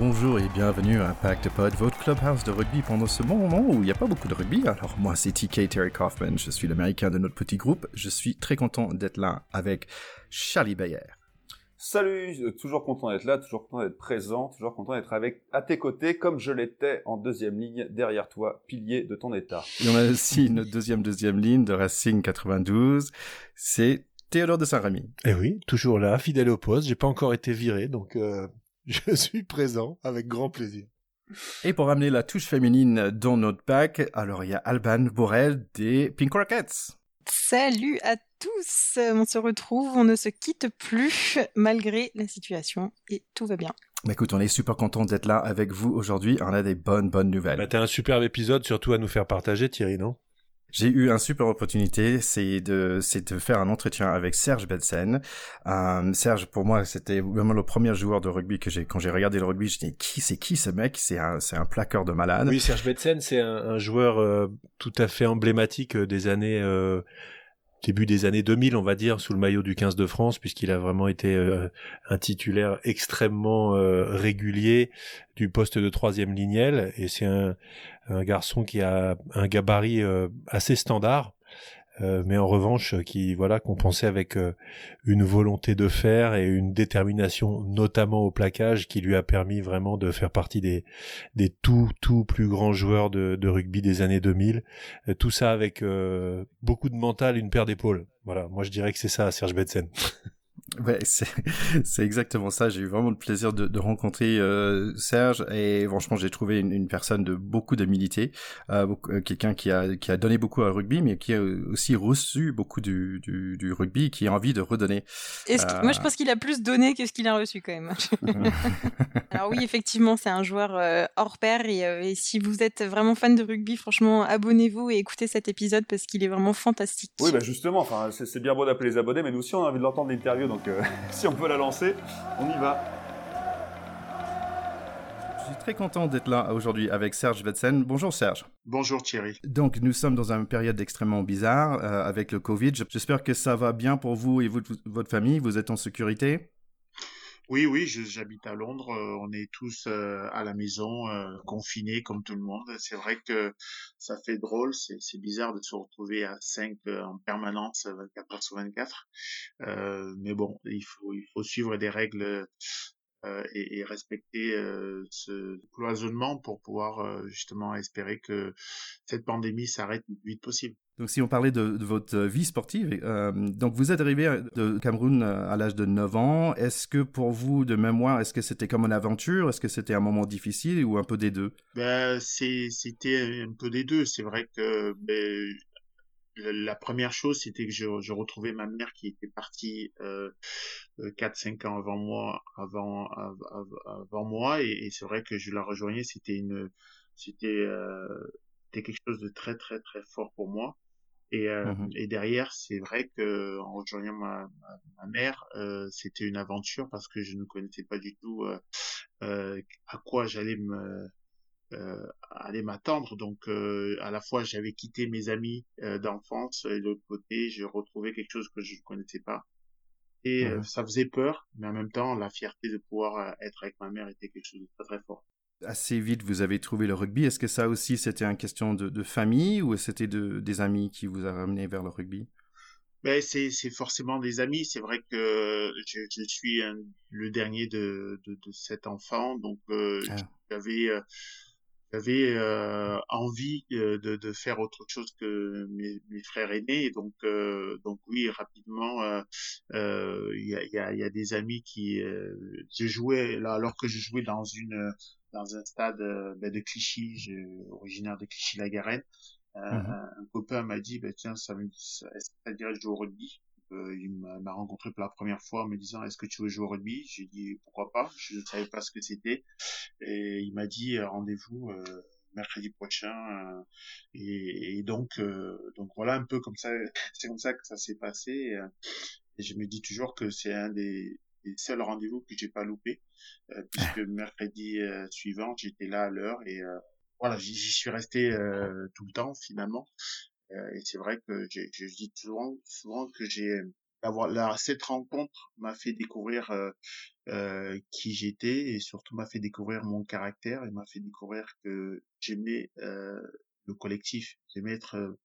Bonjour et bienvenue à Impact Pod, votre clubhouse de rugby pendant ce bon moment où il n'y a pas beaucoup de rugby. Alors moi c'est TK Terry Kaufman, je suis l'américain de notre petit groupe. Je suis très content d'être là avec Charlie Bayer. Salut, toujours content d'être là, toujours content d'être présent, toujours content d'être avec à tes côtés comme je l'étais en deuxième ligne derrière toi, pilier de ton état. Et on a aussi notre deuxième deuxième ligne de Racing 92, c'est Théodore de Saint-Rémy. Eh oui, toujours là, fidèle au poste, j'ai pas encore été viré, donc euh, je suis présent avec grand plaisir. Et pour ramener la touche féminine dans notre pack, alors il y a Alban Borel des Pink Rockets. Salut à tous, on se retrouve, on ne se quitte plus malgré la situation et tout va bien. Bah écoute, on est super content d'être là avec vous aujourd'hui. On a des bonnes, bonnes nouvelles. Bah, t'as un superbe épisode, surtout à nous faire partager, Thierry, non? J'ai eu une super opportunité, c'est de, c'est de faire un entretien avec Serge Bedsen. Euh, Serge, pour moi, c'était vraiment le premier joueur de rugby que j'ai, quand j'ai regardé le rugby, je dis qui, c'est qui ce mec? C'est un, c'est un plaqueur de malade. Oui, Serge Bedsen, c'est un, un joueur euh, tout à fait emblématique euh, des années euh, début des années 2000, on va dire, sous le maillot du 15 de France, puisqu'il a vraiment été euh, un titulaire extrêmement euh, régulier du poste de troisième lignel, et c'est un, garçon qui a un gabarit euh, assez standard, euh, mais en revanche qui voilà compensait avec euh, une volonté de faire et une détermination notamment au plaquage qui lui a permis vraiment de faire partie des des tout tout plus grands joueurs de, de rugby des années 2000 euh, tout ça avec beaucoup de mental une paire d'épaules. Voilà. Moi je dirais que c'est ça Serge Betsen Ouais, c'est, c'est exactement ça. J'ai eu vraiment le plaisir de, de rencontrer euh, Serge et franchement, j'ai trouvé une, une, personne de beaucoup d'humilité, euh, quelqu'un qui a qui a donné beaucoup à rugby, mais qui a aussi reçu beaucoup du, du, du rugby, qui a envie de redonner. Euh... Moi, je pense qu'il a plus donné que ce qu'il a reçu quand même. Alors oui, effectivement, c'est un joueur euh, hors pair et, euh, et, si vous êtes vraiment fan de rugby, franchement, abonnez-vous et écoutez cet épisode parce qu'il est vraiment fantastique. Oui, bah justement, enfin, c'est, c'est bien beau d'appeler les abonnés, mais nous aussi, on a envie de l'entendre l'interview, donc euh, si on peut la lancer, on y va. Je suis très content d'être là aujourd'hui avec Serge Vetsen. Bonjour Serge. Bonjour Thierry. Donc nous sommes dans une période extrêmement bizarre euh, avec le Covid. J'espère que ça va bien pour vous et vous, votre famille. Vous êtes en sécurité oui, oui, j'habite à Londres. Euh, on est tous euh, à la maison, euh, confinés comme tout le monde. C'est vrai que ça fait drôle, c'est bizarre de se retrouver à 5 en permanence, 24 heures sur 24. mais bon, il faut, il faut suivre des règles euh, et, respecter euh, ce cloisonnement pour pouvoir euh, justement espérer que cette pandémie s'arrête le plus vite possible. Donc si on parlait de, votre vie sportive, euh, donc vous êtes arrivé de Cameroun à l'âge de 9 ans. Est-ce que pour vous, de mémoire, est-ce que c'était comme une aventure? Est-ce que c'était un moment difficile ou un peu des deux? Ben, C'était un peu des deux. C'est vrai que ben, la première chose, c'était que je, retrouvais ma mère qui était partie euh, 4-5 ans avant moi, avant, moi, et, c'est vrai que je la rejoignais. C'était une, euh, c'était quelque chose de très très très fort pour moi. Et, euh, mmh. et derrière, c'est vrai que en rejoignant ma, ma, ma mère, euh, c'était une aventure parce que je ne connaissais pas du tout euh, euh à quoi j'allais me euh, aller m'attendre. Donc, euh, à la fois, j'avais quitté mes amis euh, d'enfance et de l'autre côté, j'ai retrouvé quelque chose que je ne connaissais pas. Et mmh. ça faisait peur, mais en même temps, la fierté de pouvoir être avec ma mère était quelque chose de très très fort. Assez vite, vous avez trouvé le rugby. Est-ce que ça aussi, c'était une question de, de famille ou c'était de, des amis qui vous a ramené vers le rugby? Ben, c'est, c'est forcément des amis. C'est vrai que je, je suis un, le dernier de, de, de sept enfants, donc euh, ah. j'avais euh, j'avais euh, envie de, de, faire autre chose que mes, mes frères aînés. Et donc, donc oui, rapidement, il y, a, y, a, y, a, des amis qui... je jouais, là, alors que je jouais dans une dans un stade ben, de Clichy, originaire de Clichy-la-Garenne, mmh. un copain m'a dit, ben, tiens, ça, ça est-ce que ça dirait de jouer au rugby? Euh, il m'a rencontré pour la première fois en me disant est-ce que tu veux jouer au rugby? J'ai dit pourquoi pas, je ne savais pas ce que c'était. Et il m'a dit rendez-vous euh, mercredi prochain. Euh, et, et, donc, euh, donc voilà un peu comme ça, c'est comme ça que ça s'est passé. Et, je me dis toujours que c'est un des, des seuls rendez-vous que j'ai pas loupé, puisque mercredi suivant j'étais là à l'heure et voilà j'y suis resté tout le temps finalement. Euh, et c'est vrai que je dis souvent, souvent que j'ai d'avoir cette rencontre m'a fait découvrir euh, euh, qui j'étais et surtout m'a fait découvrir mon caractère et m'a fait découvrir que j'aimais euh, le collectif, j'aimais être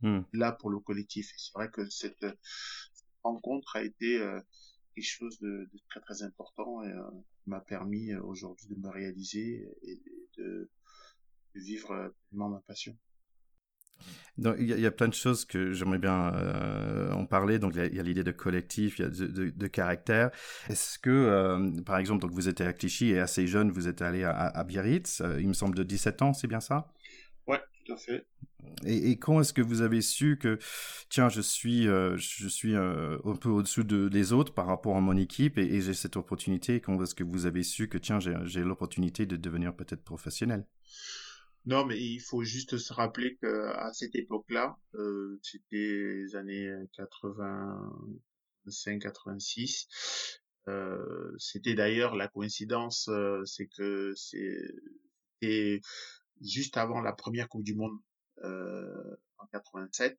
mmh. là pour le collectif. Et c'est vrai que cette, rencontre a été quelque chose de, très très important et m'a permis aujourd'hui de me réaliser et de, de vivre pleinement ma passion. Donc, il y, a plein de choses que j'aimerais bien euh, en parler. Donc, il y a, l'idée de collectif, il y a de, de, caractère. Est-ce que, euh, par exemple, donc vous étiez à Clichy et assez jeune, vous êtes allé à, à Biarritz, euh, il me semble de 17 ans, c'est bien ça? Ouais, tout à fait. Et, et quand est-ce que vous avez su que, tiens, je suis, je suis un peu au-dessous de, des autres par rapport à mon équipe et, et j'ai cette opportunité Quand est-ce que vous avez su que, tiens, j'ai l'opportunité de devenir peut-être professionnel? Non, mais il faut juste se rappeler que à cette époque-là, euh, c'était les années 85, 86. Euh, c'était d'ailleurs la coïncidence, euh, c'est que c'était juste avant la première Coupe du Monde euh, en 87.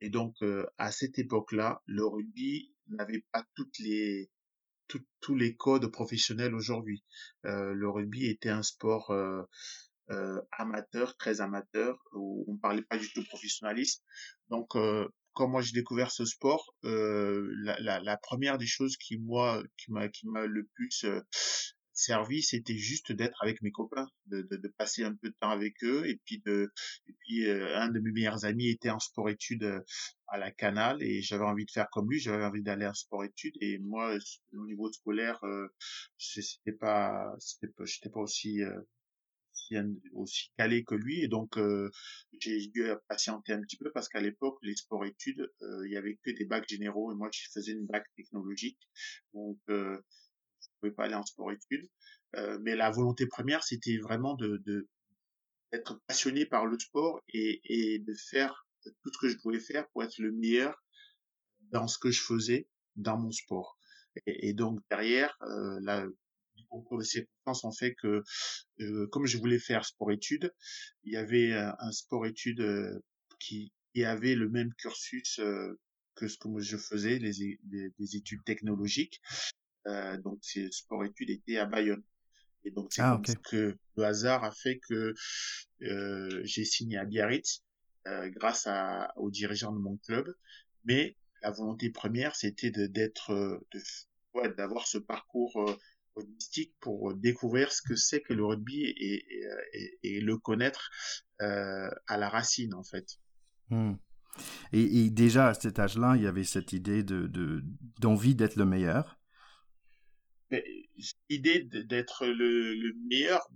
Et donc à cette époque-là, le rugby n'avait pas toutes les tous les codes professionnels aujourd'hui. le rugby était un sport euh, amateur, très amateur, où on parlait pas du tout professionnalisme. Donc, euh, quand moi j'ai découvert ce sport, euh, la, la, la, première des choses qui moi qui m'a qui m'a le plus euh, servi, c'était juste d'être avec mes copains, de, de, passer un peu de temps avec eux, et puis de et puis euh, un de mes meilleurs amis était en sport-études euh, à la Canal et j'avais envie de faire comme lui, j'avais envie d'aller en sport-études et moi au niveau scolaire, c'était pas c'était pas j'étais pas aussi aussi calé que lui et donc euh, j'ai dû patienter un petit peu parce qu'à l'époque les sports études euh, il y avait que des bacs généraux et moi je faisais une bac technologique. Donc euh, pouvais pas aller en sport études euh, mais la volonté première c'était vraiment d'être passionné par le sport et, de faire tout ce que je pouvais faire pour être le meilleur dans ce que je faisais dans mon sport et, donc derrière euh, là concours de fait que, euh, comme je voulais faire sport-études, il y avait un, sport-études euh, qui, avait le même cursus euh, que ce que je faisais, les, les, études technologiques. Donc, ces sport-études étaient à Bayonne. Et donc, c'est ah, que le hasard a fait que j'ai signé à Biarritz grâce à, aux dirigeants de mon club. Mais la volonté première, c'était d'être, de, d'avoir ce parcours pour découvrir ce que c'est que le rugby et, et, le connaître euh, à la racine en fait. Hmm. Et, déjà à cet âge-là, il y avait cette idée de d'envie d'être le meilleur. L'idée d'être le, le, meilleur,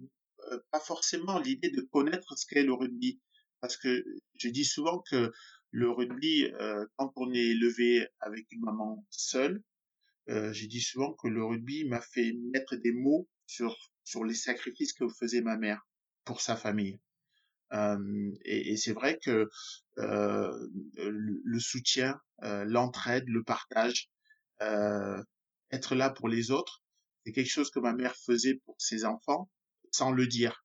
euh, pas forcément l'idée de connaître ce qu'est le rugby, parce que je dis souvent que le rugby, euh, quand on est élevé avec une maman seule, euh, j'ai dit souvent que le rugby m'a fait mettre des mots sur sur les sacrifices que faisait ma mère pour sa famille. Euh, et, c'est vrai que le, soutien, l'entraide, le partage, être là pour les autres, c'est quelque chose que ma mère faisait pour ses enfants sans le dire.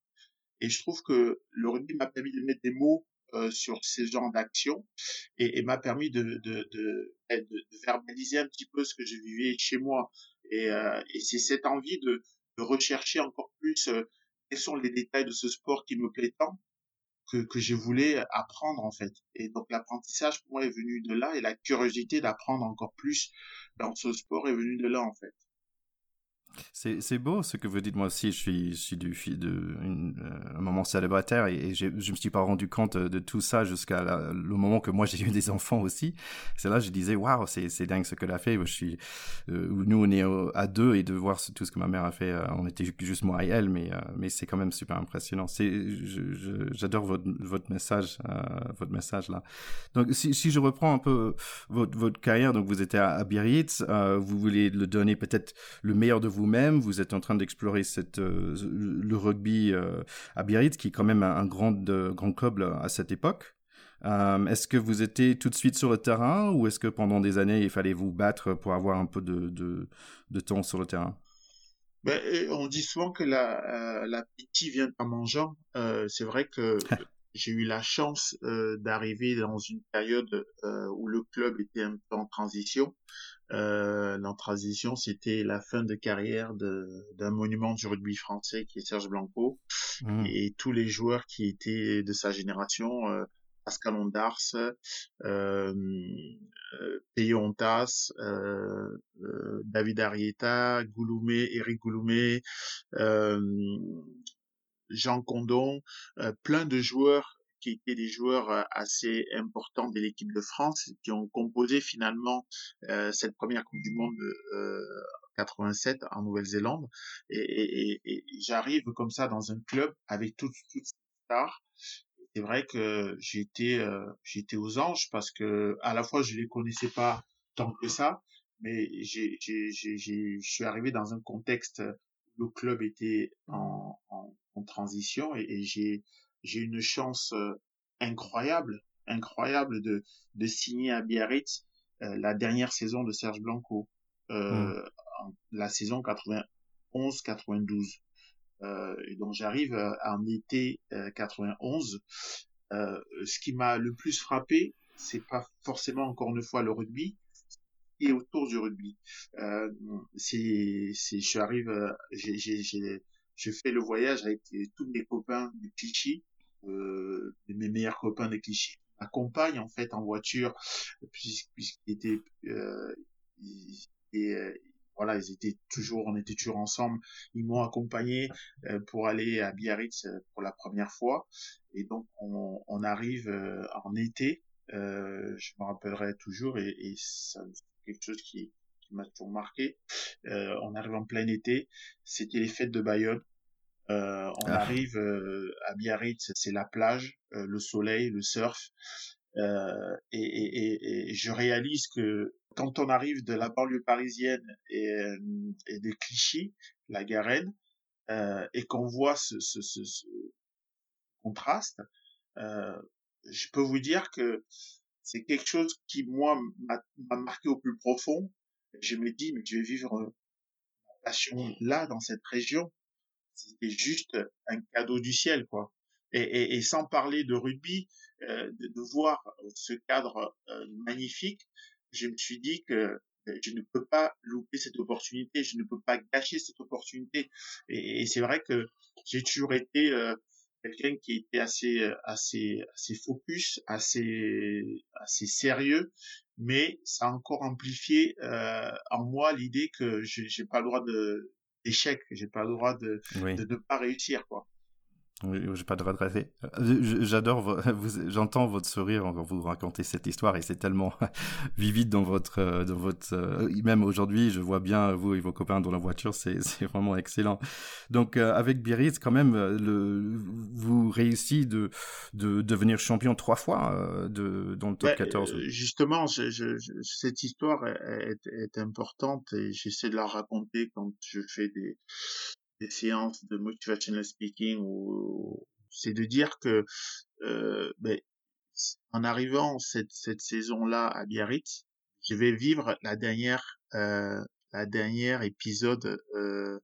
Et je trouve que le rugby m'a permis de mettre des mots euh, sur ces genres d'actions et, et m'a permis de, de, de, de, verbaliser un petit peu ce que je vivais chez moi. Et, euh, et c'est cette envie de, de rechercher encore plus euh, quels sont les détails de ce sport qui me plaît tant que, que je voulais apprendre en fait. Et donc l'apprentissage pour moi est venu de là et la curiosité d'apprendre encore plus dans ce sport est venue de là en fait. C'est beau ce que vous dites. Moi aussi, je suis, du de euh, un moment célibataire et, et je me suis pas rendu compte de tout ça jusqu'à le moment que moi j'ai eu des enfants aussi. C'est là que je disais waouh, c'est dingue ce qu'elle a fait. Je suis, euh, nous on est à deux et de voir tout ce que ma mère a fait. Euh, on était juste moi et elle, mais mais c'est quand même super impressionnant. J'adore votre message, votre message là. Donc si, je reprends un peu votre votre carrière, donc vous étiez à, à vous voulez le donner peut-être le meilleur de vous vous-même, vous êtes en train d'explorer cette euh, le rugby euh, à Biarritz, qui est quand même un, grand grand club à cette époque. Euh, est-ce que vous étiez tout de suite sur le terrain ou est-ce que pendant des années il fallait vous battre pour avoir un peu de, de, temps sur le terrain? Ben, on dit souvent que la, la pitié vient en mangeant. c'est vrai que j'ai eu la chance euh, d'arriver dans une période euh, où le club était un peu en transition. Euh, la transition, c'était la fin de carrière d'un monument du rugby français qui est Serge Blanco mmh. et tous les joueurs qui étaient de sa génération. Euh, Pascal Ondars, euh, Ontas, David Arieta, Gouloumé, Eric Gouloumé, Jean Condon, euh, plein de joueurs qui étaient des joueurs euh, assez importants de l'équipe de France, qui ont composé finalement euh, cette première Coupe du Monde euh, 87 en Nouvelle-Zélande. Et, j'arrive comme ça dans un club avec toutes, ces stars. C'est vrai que j'étais euh, j'étais aux anges parce que à la fois je les connaissais pas tant que ça, mais je suis arrivé dans un contexte où le club était en en transition et, j'ai j'ai une chance euh, incroyable incroyable de de signer à Biarritz euh, la dernière saison de Serge Blanco euh, mmh. la saison 91 92 euh, et donc j'arrive en été 91 ce qui m'a le plus frappé c'est pas forcément encore une fois le rugby et autour du rugby. Euh, c'est, c'est, je arrive, j'ai, j'ai, je fais le voyage avec tous mes copains de Clichy, euh, mes meilleurs copains de Clichy, m'accompagnent en fait en voiture puisqu'ils étaient euh, et euh, voilà ils étaient toujours on était toujours ensemble ils m'ont accompagné euh, pour aller à Biarritz euh, pour la première fois et donc on, on arrive en été je me rappellerai toujours et, et c'est quelque chose qui m'a toujours marqué. On arrive en plein été, c'était les fêtes de Bayonne. Euh, on ah. arrive euh, à Biarritz, c'est la plage, euh, le soleil, le surf. Euh, et, et, et, je réalise que quand on arrive de la banlieue parisienne et, et de Clichy, la Garenne, et qu'on voit ce, ce, ce, ce contraste, je peux vous dire que c'est quelque chose qui moi m'a marqué au plus profond. Je me dis mais je vais vivre ma passion là dans cette région c'était juste un cadeau du ciel, quoi. Et, et, sans parler de rugby, euh, de, voir ce cadre euh, magnifique, je me suis dit que euh, je ne peux pas louper cette opportunité, je ne peux pas gâcher cette opportunité. Et, c'est vrai que j'ai toujours été euh, quelqu'un qui était assez assez assez focus, assez assez sérieux, mais ça a encore amplifié euh, en moi l'idée que j'ai pas le droit de échec. J'ai pas le droit de, de ne pas réussir, quoi. Oui, j'ai pas de regretter. Euh, j'adore, j'entends votre sourire quand vous racontez cette histoire et c'est tellement vivide dans votre, euh, dans votre, euh, même aujourd'hui, je vois bien vous et vos copains dans la voiture, c'est, vraiment excellent. Donc, avec Biarritz, quand même, le, vous réussissez de, de devenir champion trois fois de, dans le top 14. Justement, je, je, cette histoire est, est importante et j'essaie de la raconter quand je fais des, des séances de motivational speaking ou c'est de dire que euh, ben, en arrivant cette, cette saison-là à Biarritz, je vais vivre la dernière euh, la dernière épisode euh,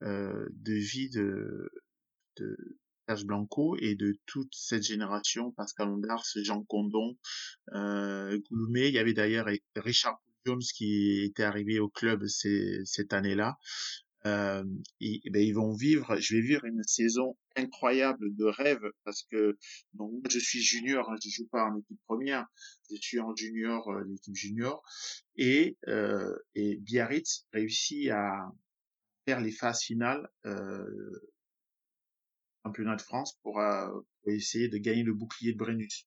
de vie de de Serge Blanco et de toute cette génération, Pascal Ondars, Jean Condon, euh. Il y avait d'ailleurs Richard Jones qui était arrivé au club cette année-là euh, et, ben, ils vont vivre, je vais vivre une saison incroyable de rêve parce que donc moi je suis junior, hein, je joue pas en équipe première, je suis en junior, euh, l'équipe junior, et euh, et Biarritz réussit à faire les phases finales euh, championnat de France pour, euh, essayer de gagner le bouclier de Brennus.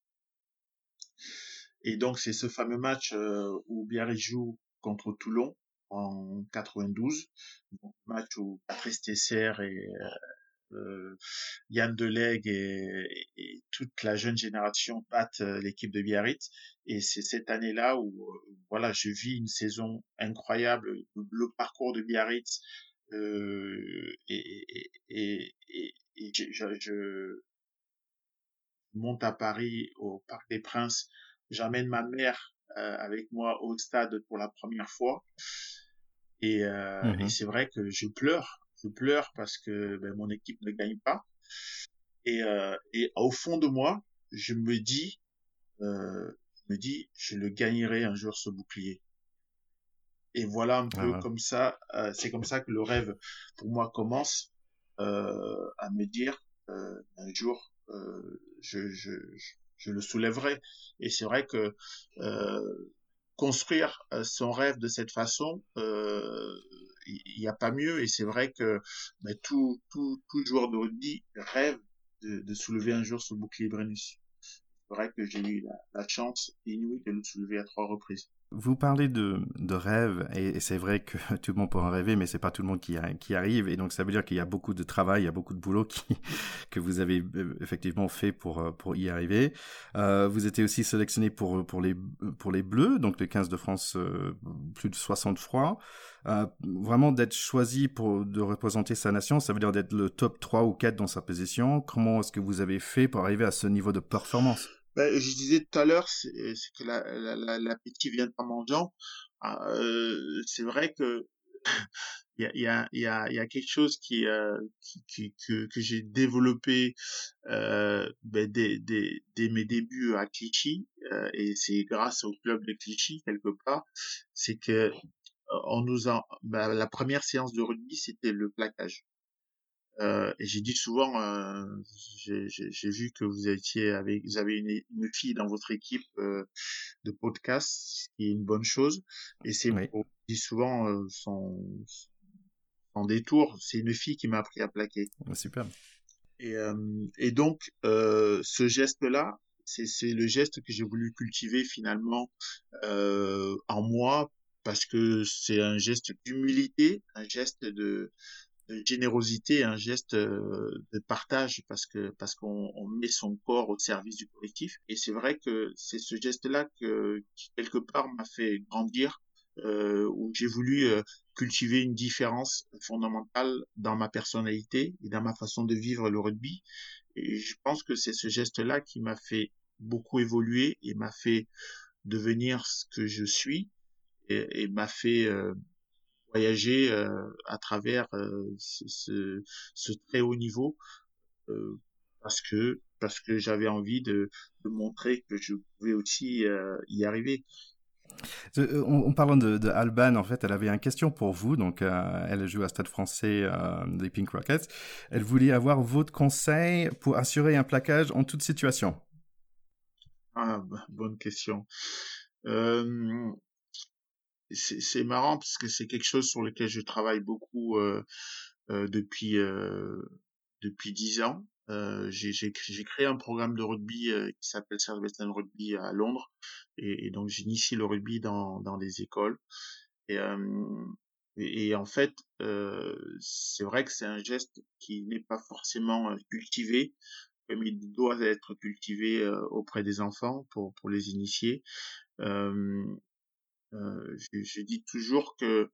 Et donc c'est ce fameux match euh, où Biarritz joue contre Toulon en 92, donc match où Patrice Tesser et euh, Yann Delegue et, et, toute la jeune génération battent euh, l'équipe de Biarritz. Et c'est cette année-là où, euh, voilà, je vis une saison incroyable. Le, parcours de Biarritz euh, et, et, et, et je, je, monte à Paris au Parc des Princes. J'amène ma mère euh, avec moi au stade pour la première fois. Et, euh, et mmh c'est vrai que je pleure, je pleure parce que ben, mon équipe ne gagne pas. Et, euh, et au fond de moi, je me dis, euh, je me dis, je le gagnerai un jour ce bouclier. Et voilà un peu comme ça, euh, c'est comme ça que le rêve pour moi commence euh, à me dire euh, un jour euh, je, je, je, le soulèverai. Et c'est vrai que euh, construire euh, son rêve de cette façon, il n'y a pas mieux. Et c'est vrai que tout, joueur de rugby rêve de, soulever un jour ce bouclier Brennus. C'est vrai que j'ai eu la chance inouïe de le soulever à trois reprises. Vous parlez de, de rêve, et, c'est vrai que tout le monde peut en rêver, mais c'est pas tout le monde qui, qui arrive, et donc ça veut dire qu'il y a beaucoup de travail, il y a beaucoup de boulot qui, que vous avez euh, effectivement fait pour, euh, pour y arriver. Euh, vous étiez aussi sélectionné pour, pour, les, pour les Bleus, donc les 15 de France, euh, plus de 60 fois. Euh, vraiment d'être choisi pour de représenter sa nation, ça veut dire d'être le top 3 ou 4 dans sa position. Comment est-ce que vous avez fait pour arriver à ce niveau de performance? Ben, je disais tout à l'heure, c'est que l'appétit la, la, vient en mangeant. Ah, euh, c'est vrai que il y a, y, a, y, a, quelque chose qui, euh, qui, que, que j'ai développé euh, ben, dès, mes débuts à Clichy euh, et c'est grâce au club de Clichy quelque part c'est que euh, on nous a ben, la première séance de rugby c'était le plaquage euh, et j'ai dit souvent, euh, j'ai vu que vous étiez avec, vous avez une, une fille dans votre équipe euh, de podcast, ce qui est une bonne chose. Et c'est, oui. on dit souvent son, son détour, c'est une fille qui m'a appris à plaquer. Super. Et, et donc, ce geste-là, c'est le geste que j'ai voulu cultiver finalement en moi parce que c'est un geste d'humilité, un geste de générosité, un geste euh, de partage parce que parce qu'on on met son corps au service du collectif. Et c'est vrai que c'est ce geste-là que qui quelque part m'a fait grandir, euh, où j'ai voulu euh, cultiver une différence fondamentale dans ma personnalité et dans ma façon de vivre le rugby. Et je pense que c'est ce geste-là qui m'a fait beaucoup évoluer et m'a fait devenir ce que je suis et, m'a fait voyager euh, à travers euh, ce, ce, ce, très haut niveau euh, parce que parce que j'avais envie de, de, montrer que je pouvais aussi y arriver. En, en, parlant de, de, Alban, en fait, elle avait une question pour vous. Donc, euh, elle joue à Stade Français euh, des Pink Rockets. Elle voulait avoir votre conseil pour assurer un plaquage en toute situation. Ah, bonne question. Euh, c'est marrant parce que c'est quelque chose sur lequel je travaille beaucoup euh, euh, depuis euh, depuis dix ans. Euh, j'ai créé un programme de rugby euh, qui s'appelle Western Rugby à Londres et, et donc j'initie le rugby dans dans les écoles et et, et en fait c'est vrai que c'est un geste qui n'est pas forcément cultivé comme il doit être cultivé auprès des enfants pour pour les initier euh, euh, je, je, toujours que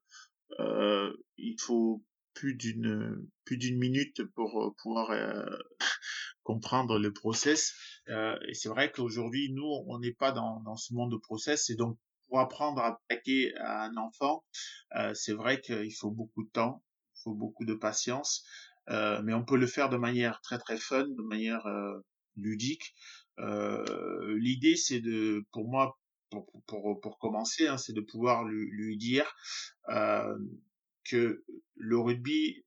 euh, il faut plus d'une plus d'une minute pour euh, pouvoir euh, comprendre le process. Euh, et c'est vrai qu'aujourd'hui, nous, on n'est pas dans, dans ce monde de process. Et donc, pour apprendre à plaquer à un enfant, euh, c'est vrai qu'il faut beaucoup de temps, il faut beaucoup de patience. mais on peut le faire de manière très très fun, de manière ludique. L'idée, c'est de, pour moi, pour, pour, commencer, hein, c'est de pouvoir lui, lui dire euh, que le rugby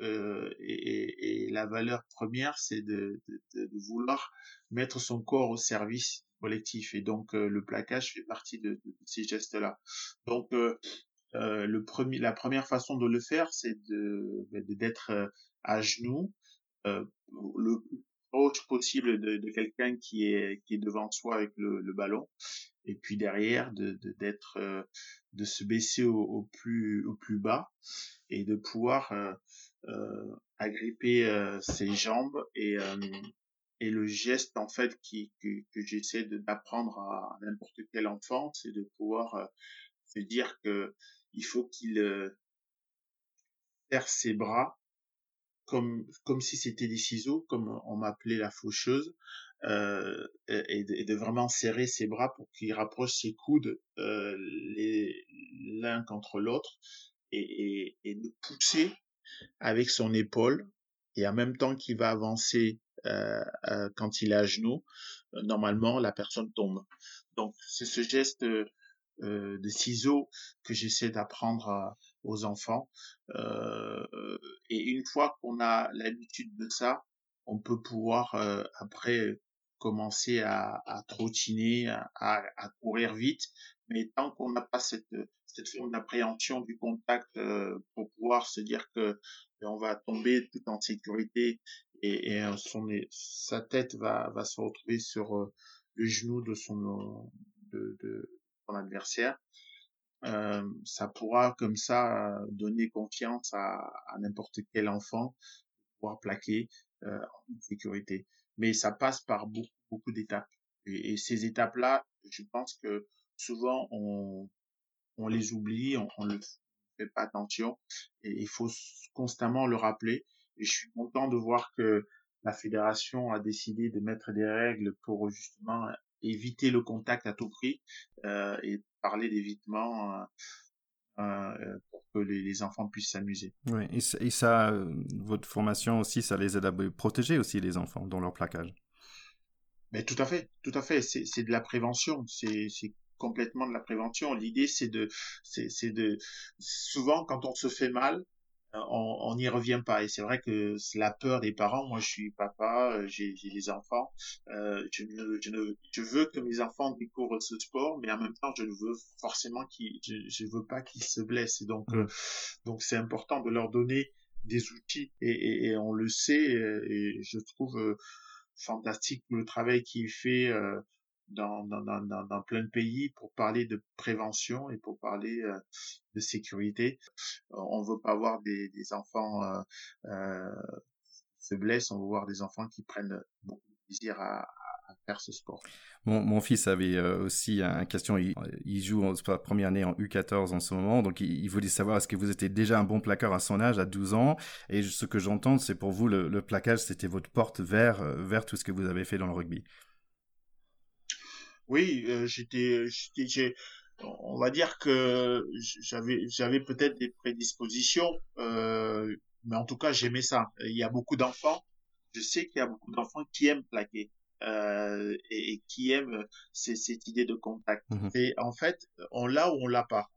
euh, et, et, la valeur première, c'est de, vouloir mettre son corps au service collectif. Et donc, euh, le plaquage fait partie de, ces gestes-là. Donc, euh, euh, le premier, la première façon de le faire, c'est de ben, d'être euh, à genoux, le plus proche possible de, de quelqu'un qui est qui est devant soi avec le, le ballon. Et puis derrière de d'être euh, de, se baisser au, au, plus au plus bas et de pouvoir euh, euh, agripper euh, ses jambes et euh, et le geste en fait qui que, que j'essaie d'apprendre à n'importe quel enfant c'est de pouvoir se dire que il faut qu'il serre ses bras comme comme si c'était des ciseaux, comme on m'appelait la faucheuse, euh, et, de, vraiment serrer ses bras pour qu'il rapproche ses coudes euh, l'un contre l'autre et, et, et, de pousser avec son épaule et en même temps qu'il va avancer quand il est à genoux, normalement la personne tombe. Donc c'est ce geste de ciseaux que j'essaie d'apprendre aux enfants. et une fois qu'on a l'habitude de ça, on peut pouvoir après commencer à, à trottiner, à, à, courir vite. Mais tant qu'on n'a pas cette, cette forme d'appréhension du contact euh, pour pouvoir se dire que ben, on va tomber tout en sécurité et, et euh, son, sa tête va, va se retrouver sur euh, le genou de son, de, de son adversaire, euh, ça pourra comme ça donner confiance à, à n'importe quel enfant pouvoir plaquer euh, en sécurité. Mais ça passe par beaucoup, beaucoup d'étapes. Et, et, ces étapes-là, je pense que souvent on, on les oublie, on, ne fait pas attention. Et il faut constamment le rappeler. Et je suis content de voir que la fédération a décidé de mettre des règles pour justement éviter le contact à tout prix euh, et parler d'évitement euh, euh, pour que les, les enfants puissent s'amuser. Oui, et, et ça, votre formation aussi, ça les aide à protéger aussi les enfants dans leur plaquage. Mais tout à fait, tout à fait. C'est de la prévention. C'est complètement de la prévention. L'idée, c'est de, c'est de, souvent quand on se fait mal, on n'y revient pas. Et c'est vrai que c'est la peur des parents. Moi, je suis papa, euh, j'ai des enfants. Euh, je, ne, je, ne, je veux que mes enfants découvrent ce sport, mais en même temps, je ne veux forcément qu'ils, je, je veux pas qu'ils se blessent. Et donc, mmh. donc c'est important de leur donner des outils. Et, et, et on le sait. Et, je trouve fantastique le travail qu'il fait dans, plein de pays pour parler de prévention et pour parler euh, de sécurité. On veut pas voir des, enfants euh, euh, se blessent, on veut voir des enfants qui prennent beaucoup de plaisir à, faire ce sport. Mon, fils avait euh, aussi une question. Il, il joue en sa première année en U14 en ce moment, donc il, voulait savoir est-ce que vous étiez déjà un bon plaqueur à son âge, à 12 ans? Et ce que j'entends, c'est pour vous le, plaquage, c'était votre porte vers tout ce que vous avez fait dans le rugby. Oui, euh, j'étais, j'étais, on va dire que j'avais, j'avais peut-être des prédispositions, euh, mais en tout cas j'aimais ça. Il y a beaucoup d'enfants, je sais qu'il y a beaucoup d'enfants qui aiment plaquer. Euh, et, qui aiment cette idée de contact. Mmh et en fait, on l'a ou on l'a pas.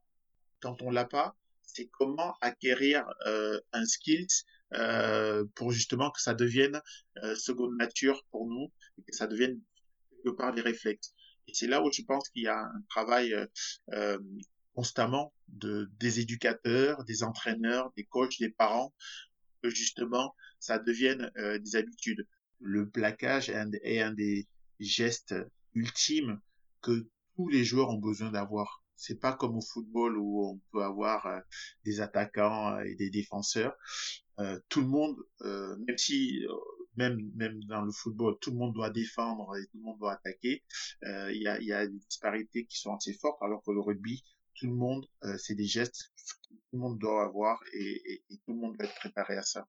Quand on l'a pas, c'est comment acquérir euh, un skills euh, pour justement que ça devienne euh, seconde nature pour nous et que ça devienne quelque part des réflexes. Et c'est là où je pense qu'il y a un travail euh, euh, constamment de des éducateurs, des entraîneurs, des coachs, des parents, que justement ça devienne euh, des habitudes. Le plaquage est un, des gestes ultimes que tous les joueurs ont besoin d'avoir. C'est pas comme au football où on peut avoir euh, des attaquants et des défenseurs. Euh, tout le monde, même si même dans le football, tout le monde doit défendre et tout le monde doit attaquer. Euh, il y, a, y a des disparités qui sont assez fortes, alors que le rugby, tout le monde, euh, c'est des gestes que tout le monde doit avoir et, tout le monde doit être préparé à ça.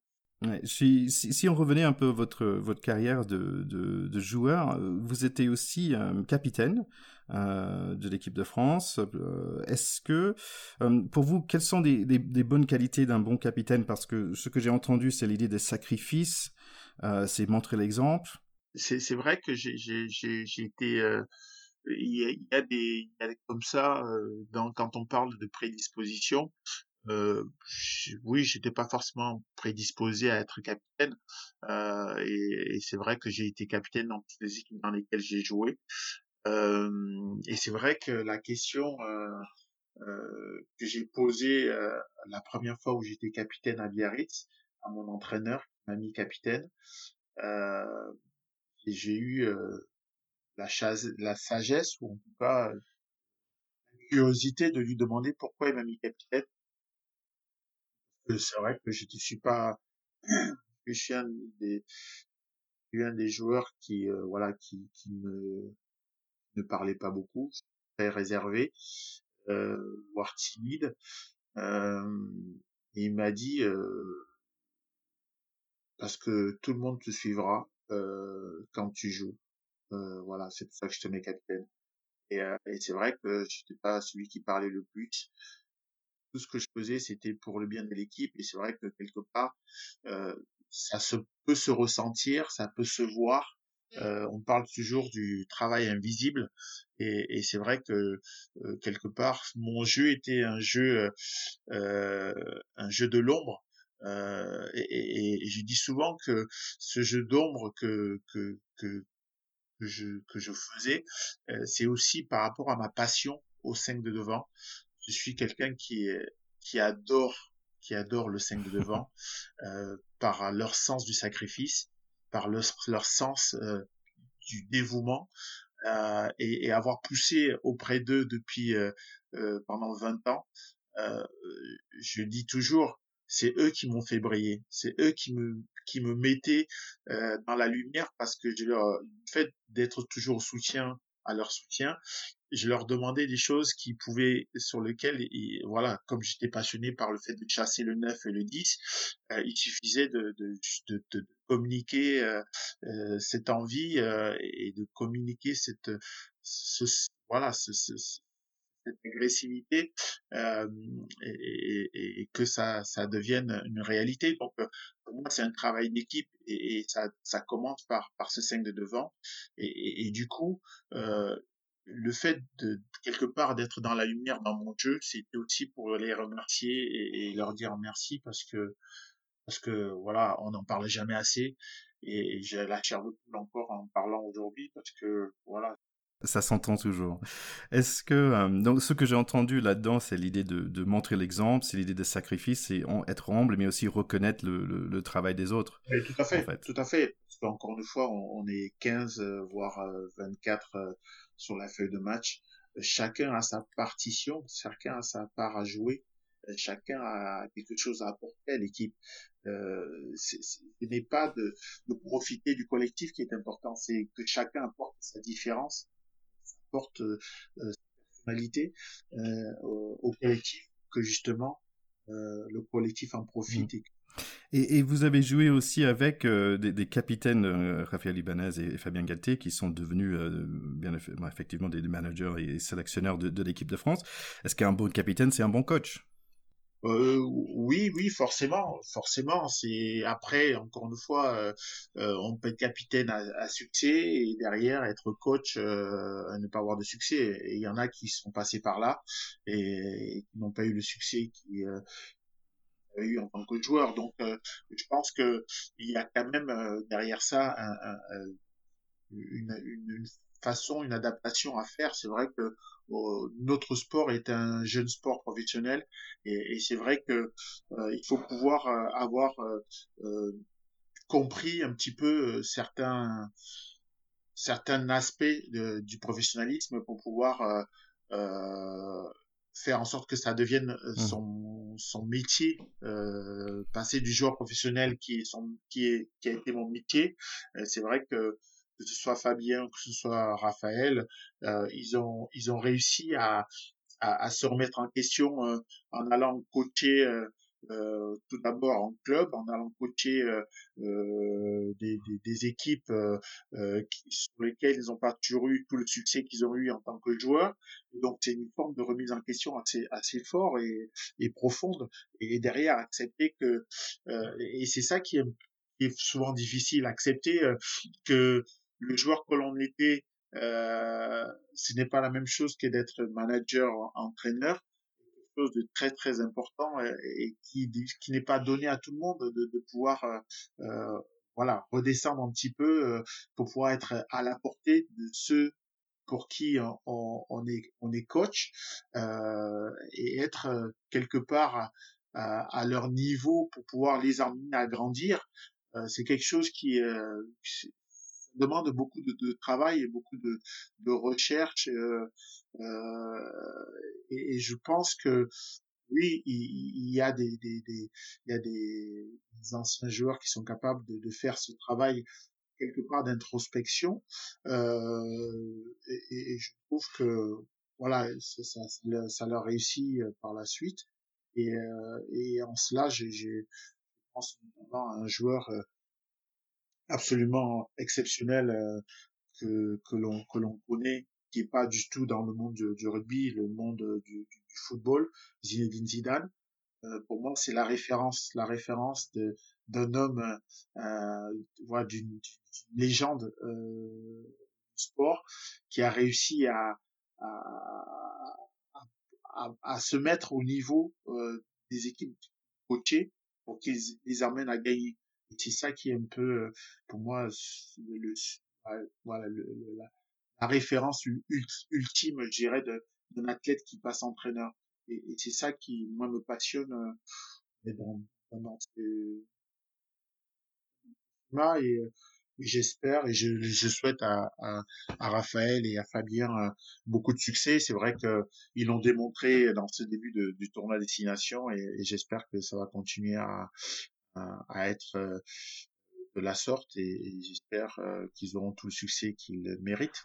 Si, on revenait un peu votre votre carrière de, de, joueur, euh, vous étiez aussi capitaine de l'équipe de France. Est-ce que pour vous, quelles sont des, des, des bonnes qualités d'un bon capitaine? Parce que ce que j'ai entendu, c'est l'idée des sacrifices, c'est montrer l'exemple. C'est vrai que j'ai été euh, il y, a, il y, a, des il y a comme ça euh, dans, quand on parle de prédisposition euh, oui j'étais pas forcément prédisposé à être capitaine euh, et, c'est vrai que j'ai été capitaine dans toutes les équipes dans lesquelles j'ai joué euh, et c'est vrai que la question que j'ai posée la première fois où j'étais capitaine à Biarritz à mon entraîneur m'a mis capitaine. Euh, et j'ai eu euh, la, la sagesse, ou en tout cas la curiosité de lui demander pourquoi il m'a mis capitaine. C'est vrai que je ne suis pas, je suis un des, joueurs qui, euh, voilà, qui, ne, parlait pas beaucoup, très réservé, euh, voire timide. Et il m'a dit, parce que tout le monde te suivra euh, quand tu joues. Euh, voilà, c'est pour ça que je te mets capitaine. Et, euh, et c'est vrai que je n'étais pas celui qui parlait le plus. Tout ce que je faisais, c'était pour le bien de l'équipe. Et c'est vrai que quelque part, euh, ça se peut se ressentir, ça peut se voir. Euh, on parle toujours du travail invisible et, et c'est vrai que euh, quelque part mon jeu était un jeu euh, un jeu de l'ombre euh, et, et, je dis souvent que ce jeu d'ombre que, que, que, que, je, que je faisais c'est aussi par rapport à ma passion au 5 de devant. Je suis quelqu'un qui qui adore qui adore le 5 de devant euh, par leur sens du sacrifice par leur, leur sens euh, du dévouement euh, et, et, avoir poussé auprès d'eux depuis euh, euh pendant 20 ans, euh, je dis toujours, c'est eux qui m'ont fait briller, c'est eux qui me qui me mettaient dans la lumière parce que je leur le fait d'être toujours au soutien à leur soutien, je leur demandais des choses qui pouvaient, sur lesquelles, voilà, comme j'étais passionné par le fait de chasser le 9 et le 10, euh, il suffisait de, de, de, de communiquer euh, euh, cette envie euh, et de communiquer cette, ce, voilà, ce, ce, cette agressivité euh, et, et, et, que ça, ça devienne une réalité. Donc, pour moi, c'est un travail d'équipe et, et, ça, ça commence par, par ce 5 de devant. Et, et du coup, euh, le fait de quelque part d'être dans la lumière dans mon jeu, c'était aussi pour les remercier et, et, leur dire merci parce que parce que voilà, on n'en parlait jamais assez et j'ai la chair de poule encore en parlant aujourd'hui parce que voilà. Ça s'entend toujours. Est-ce que euh, donc ce que j'ai entendu là-dedans, c'est l'idée de, de montrer l'exemple, c'est l'idée de sacrifice, c'est être humble, mais aussi reconnaître le, le, le travail des autres. Et tout à fait, en fait. tout à fait. Parce qu'encore une fois, on, on est 15 euh, voire 24 euh, sur la feuille de match. Chacun a sa partition, chacun a sa part à jouer, chacun a quelque chose à apporter à l'équipe. Euh, ce n'est pas de, de, profiter du collectif qui est important, c'est que chacun apporte sa différence, apporte euh, sa personnalité euh, au, au, collectif, que justement euh, le collectif en profite mmh. et et, et, vous avez joué aussi avec euh, des, des, capitaines, euh, Raphaël Ibanez et, Fabien Galté, qui sont devenus euh, bien effectivement des, managers et sélectionneurs de, de l'équipe de France. Est-ce qu'un bon capitaine, c'est un bon coach? Euh, oui, oui, forcément, forcément. C'est après, encore une fois, euh, euh, on peut être capitaine à, à, succès et derrière être coach euh, ne pas avoir de succès. Et il y en a qui sont passés par là et, qui n'ont pas eu le succès qui, eu en tant que joueur. Donc, euh, je pense que il y a quand même euh, derrière ça un, un, une, une, façon, une adaptation à faire. C'est vrai que euh, notre sport est un jeune sport professionnel et, et c'est vrai que il faut pouvoir avoir compris un petit peu certains certains aspects de, du professionnalisme pour pouvoir euh, faire en sorte que ça devienne euh, mmh. son, son métier, euh, passer du joueur professionnel qui est son qui est qui a été mon métier. Euh, c'est vrai que que ce soit Fabien, que ce soit Raphaël, euh, ils ont ils ont réussi à à, à se remettre en question euh, en allant coacher euh, euh, tout d'abord en club, en allant coacher euh, euh, des, des, des, équipes qui, sur lesquelles ils n'ont pas toujours eu tout le succès qu'ils ont eu en tant que joueurs. Donc c'est une forme de remise en question assez assez fort et, et profonde. Et derrière accepter que et c'est ça qui est, qui est, souvent difficile, accepter que le joueur que l'on était euh, ce n'est pas la même chose que d'être manager, entraîneur. Chose de très très important et, qui, qui n'est pas donné à tout le monde de, de pouvoir euh, euh, voilà redescendre un petit peu euh, pour pouvoir être à la portée de ceux pour qui on, on est on est coach euh, et être euh, quelque part à, à, leur niveau pour pouvoir les amener à grandir. Euh, c'est quelque chose qui demande beaucoup de, de, travail et beaucoup de, de recherche euh, euh, et, je pense que oui, il, y a des, des, des, il y a des, anciens joueurs qui sont capables de, de faire ce travail quelque part d'introspection euh, et, et, je trouve que voilà ça, ça, ça, leur réussit euh, par la suite. Et, euh, et en cela j'ai je pense notamment à un joueur euh, absolument exceptionnel euh, que, que l'on que l'on connaît qui est pas du tout dans le monde du, du rugby, le monde du, du, football, Zinedine Zidane. pour moi, c'est la référence, la référence de d'un homme, euh, d'une légende euh, sport qui a réussi à à, à, à se mettre au niveau euh, des équipes coachées pour qu'ils les amènent à gagner. Et c'est ça qui est un peu, euh, pour moi, le, voilà, la, référence ultime, je dirais, d'un athlète qui passe entraîneur. Et, et c'est ça qui, moi, me passionne euh, dans, dans, et, euh, j'espère et je, souhaite à, à, Raphaël et à Fabien euh, beaucoup de succès. C'est vrai que ils l'ont démontré dans ce début de, du tournoi destination et, et j'espère que ça va continuer à, à, à être euh, de la sorte et, et j'espère qu'ils auront tout le succès qu'ils méritent.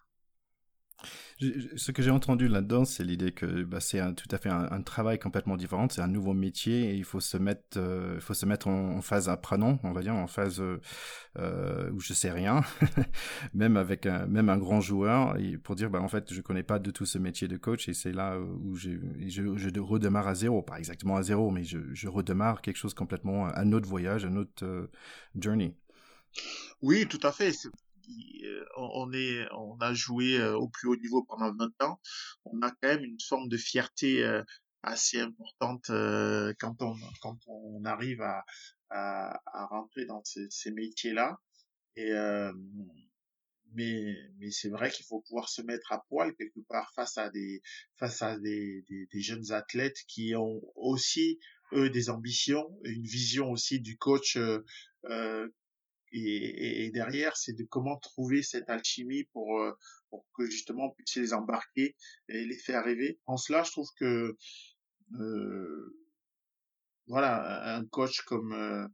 Ce que j'ai entendu là-dedans, c'est l'idée que bah, c'est tout à fait un, travail complètement différent, c'est un nouveau métier et il faut se mettre, euh, faut se mettre en, en, phase apprenant, on va dire, en phase euh, euh où je sais rien, même avec un, même un grand joueur, pour dire bah en fait je connais pas du tout ce métier de coach et c'est là où je, je, redémarre à zéro, pas exactement à zéro, mais je, je redémarre quelque chose complètement un autre voyage, un autre journey. Oui, tout à fait. Euh, on est, on a joué euh, au plus haut niveau pendant 20 ans, on a quand même une forme de fierté euh, assez importante quand on quand on arrive à à, rentrer dans ces, métiers-là. Et mais mais c'est vrai qu'il faut pouvoir se mettre à poil quelque part face à des face à des, des, jeunes athlètes qui ont aussi eux des ambitions, une vision aussi du coach et, et, derrière, c'est de comment trouver cette alchimie pour, euh, pour que justement on puisse les embarquer et les faire rêver. En cela, je trouve que euh, voilà, un coach comme euh,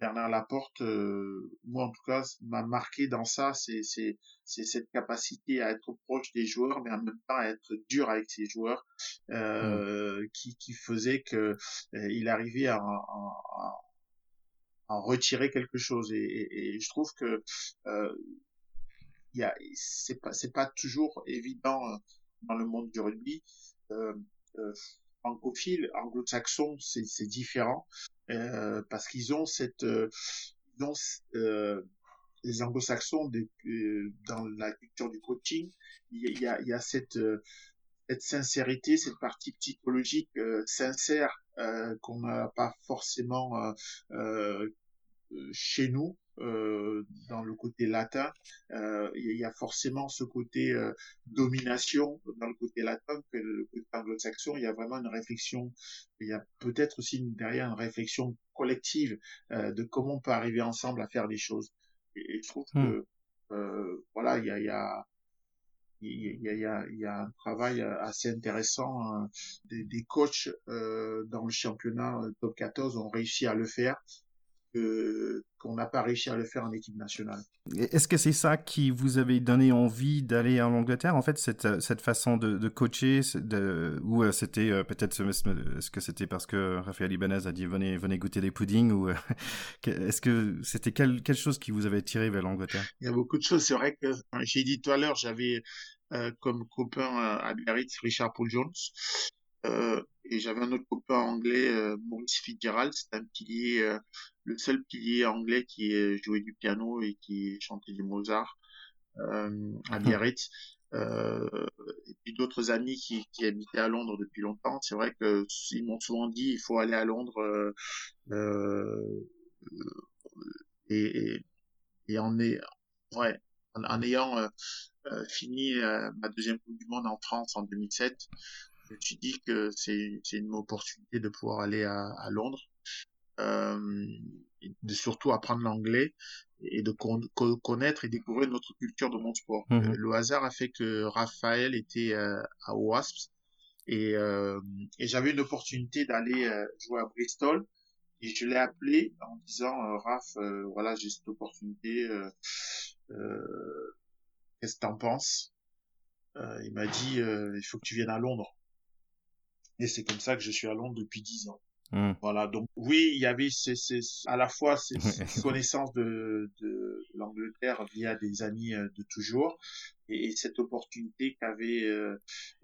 Bernard Laporte, euh, moi en tout cas, m'a marqué dans ça, c'est c'est c'est cette capacité à être proche des joueurs, mais en même temps à être dur avec ses joueurs, euh, mmh. qui qui faisait que il arrivait à, à en retirer quelque chose. Et, je trouve que euh, y a, c'est pas c'est pas toujours évident euh, dans le monde du rugby. Euh, euh, anglo-saxon, c'est, c'est différent euh, parce qu'ils ont cette euh, ils ont, euh, les anglo-saxons dans la culture du coaching, il y a, il y a cette cette sincérité, cette partie psychologique sincère qu'on n'a pas forcément euh, chez nous, euh, dans le côté latin, euh, il y a forcément ce côté euh, domination dans le côté latin que le côté anglo-saxon. Il y a vraiment une réflexion. Il y a peut-être aussi derrière une réflexion collective euh, de comment on peut arriver ensemble à faire les choses. Et, je trouve hmm. que euh, voilà, il y a, il y a il y, a, un travail assez intéressant. Des, des coachs euh, dans le championnat top 14 ont réussi à le faire qu'on n'a pas réussi à le faire en équipe nationale. Est-ce que c'est ça qui vous avait donné envie d'aller en Angleterre, en fait, cette, cette façon de, de coacher, de, ou euh, c'était euh, peut-être, est-ce que c'était parce que Raphaël Ibanez a dit venez, venez goûter les puddings, ou euh, est-ce que c'était quelle, quelque chose qui vous avait tiré vers l'Angleterre? Il y a beaucoup de choses. C'est vrai que j'ai dit tout à l'heure, j'avais comme copain à Biarritz Richard Paul Jones. Euh, et j'avais un autre copain anglais, euh, Maurice Fitzgerald, c'est un pilier, euh, le seul pilier anglais qui jouait du piano et qui chantait du Mozart euh, à mhm. Biarritz. et puis d'autres amis qui, qui habitaient à Londres depuis longtemps. C'est vrai que ils m'ont souvent dit il faut aller à Londres et, et, et en est ouais en, en ayant fini ma deuxième Coupe du Monde en France en 2007, je me suis dit que c'est une opportunité de pouvoir aller à, à Londres, euh, de surtout apprendre l'anglais et de connaître et découvrir notre culture de mon sport. Mhm. Euh, le hasard a fait que Raphaël était euh, à Wasps et, et j'avais une opportunité d'aller jouer à Bristol et je l'ai appelé en disant Raph, voilà j'ai cette opportunité, qu'est-ce que t'en penses? Il m'a dit il faut que tu viennes à Londres. Et c'est comme ça que je suis à Londres depuis dix ans. Hmm. Voilà, donc oui, il y avait ces, ces, à la fois ces, connaissances de, de l'Angleterre via des amis euh, de toujours et, cette opportunité qu'avait euh,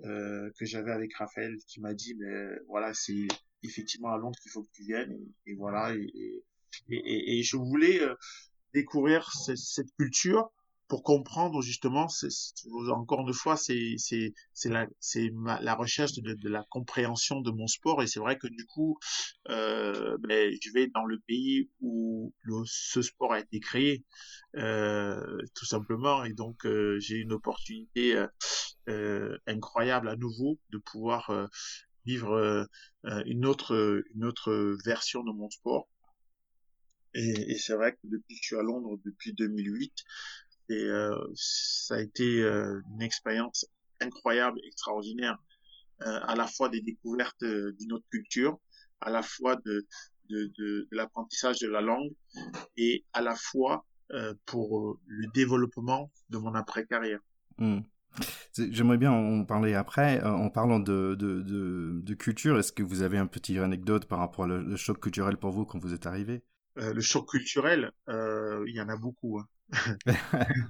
euh, que j'avais avec Raphaël qui m'a dit mais voilà c'est effectivement à Londres qu'il faut que tu viennes. Et, voilà. Et, et, et, je voulais découvrir cette culture pour comprendre justement, encore une fois, c'est la la recherche de, la compréhension de mon sport et c'est vrai que du coup, euh, ben, je vais dans le pays où ce sport a été créé, euh, tout simplement, et donc euh, j'ai une opportunité euh, euh, incroyable à nouveau de pouvoir vivre une autre une autre version de mon sport. Et c'est vrai que depuis que je suis à Londres depuis 2008, et euh, ça a été euh, une expérience incroyable, extraordinaire, euh, à la fois des découvertes d'une autre culture, à la fois de, de, de, l'apprentissage de la langue et à la fois pour le développement de mon après-carrière. Mmh. J'aimerais bien en parler après. En parlant de, de, de, de culture, est-ce que vous avez un petit anecdote par rapport au choc culturel pour vous quand vous êtes arrivé? Euh, Le choc culturel, euh, il y en a beaucoup. Hein.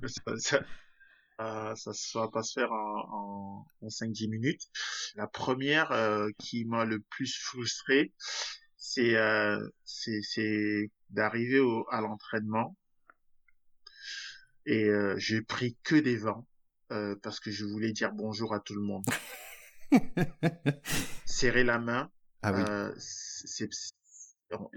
Ça, ça, ça, va pas se faire en, en, en 5-10 minutes. La première euh, qui m'a le plus frustré, c'est euh, c'est d'arriver à l'entraînement et euh, j'ai pris que des vents euh, parce que je voulais dire bonjour à tout le monde. Serrer la main. Ah oui. Euh, c'est on,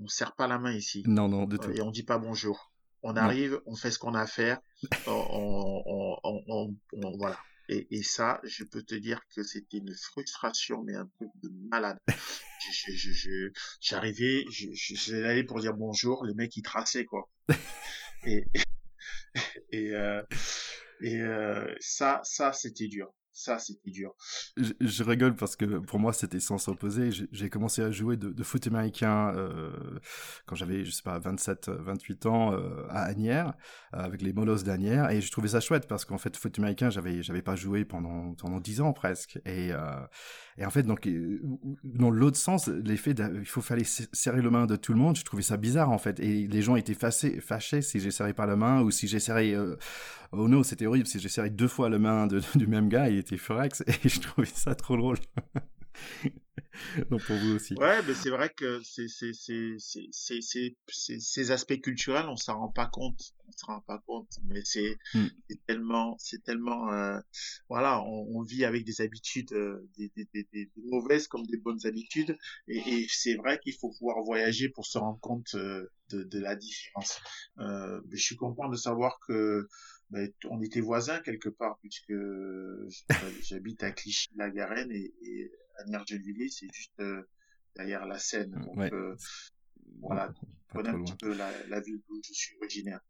on serre pas la main ici. Non, non, de tout. Et on dit pas bonjour. On arrive, on fait ce qu'on a à faire, on, on, on, voilà. Et, et, ça, je peux te dire que c'était une frustration, mais un truc de malade. J'arrivais, je, je, je, pour dire bonjour, les mecs ils traçaient quoi. Et et, euh, et euh, ça, ça c'était dur ça c'était dur. Je, rigole parce que pour moi c'était sans s'opposer. J'ai commencé à jouer de, foot américain euh, quand j'avais je sais pas 27 28 ans euh, à Agnières avec les Molos d'Agnières et je trouvais ça chouette parce qu'en fait foot américain j'avais j'avais pas joué pendant pendant 10 ans presque et euh, et en fait donc dans l'autre sens l'effet il faut fallait serrer le main de tout le monde, je trouvais ça bizarre en fait et les gens étaient fâchés fâchés si j'essaierais pas la main ou si j'essaierais euh, oh non, c'était horrible. Si j'essaierais deux fois la main du même gars, était forex et je trouvais ça trop drôle. Donc pour vous aussi. Ouais, mais c'est vrai que c'est c'est c'est c'est c'est ces aspects culturels, on s'en rend pas compte, on s'en rend pas compte, mais c'est mm. tellement c'est tellement euh, voilà, on, on, vit avec des habitudes, euh, des, des, des, des, mauvaises comme des bonnes habitudes, et, et c'est vrai qu'il faut pouvoir voyager pour se rendre compte euh, de, de la différence. Mais je suis content de savoir que ben, on était voisins quelque part puisque j'habite à Clichy-la-Garenne et, et à Villers, c'est juste euh, derrière la Seine. Donc euh, voilà, prenez un petit peu la, la ville d'où je suis originaire.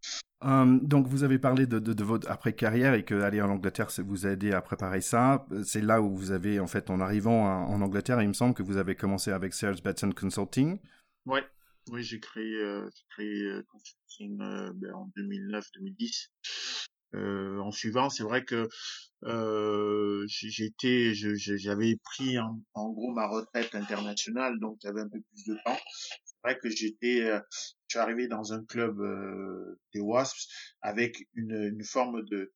Um, donc vous avez parlé de, de, de votre après-carrière et que aller en Angleterre vous a aidé à préparer ça. C'est là où vous avez, en fait, en arrivant en Angleterre, il me semble que vous avez commencé avec Sales Batson Consulting. Ouais. Oui, j'ai créé, euh, créé euh, Consulting euh, ben, en 2009-2010. Euh, en suivant, c'est vrai que euh, j'étais, j'avais pris en, en, gros ma retraite internationale, donc j'avais un peu plus de temps. C'est vrai que j'étais, euh, je suis arrivé dans un club euh, des Wasps avec une, une forme de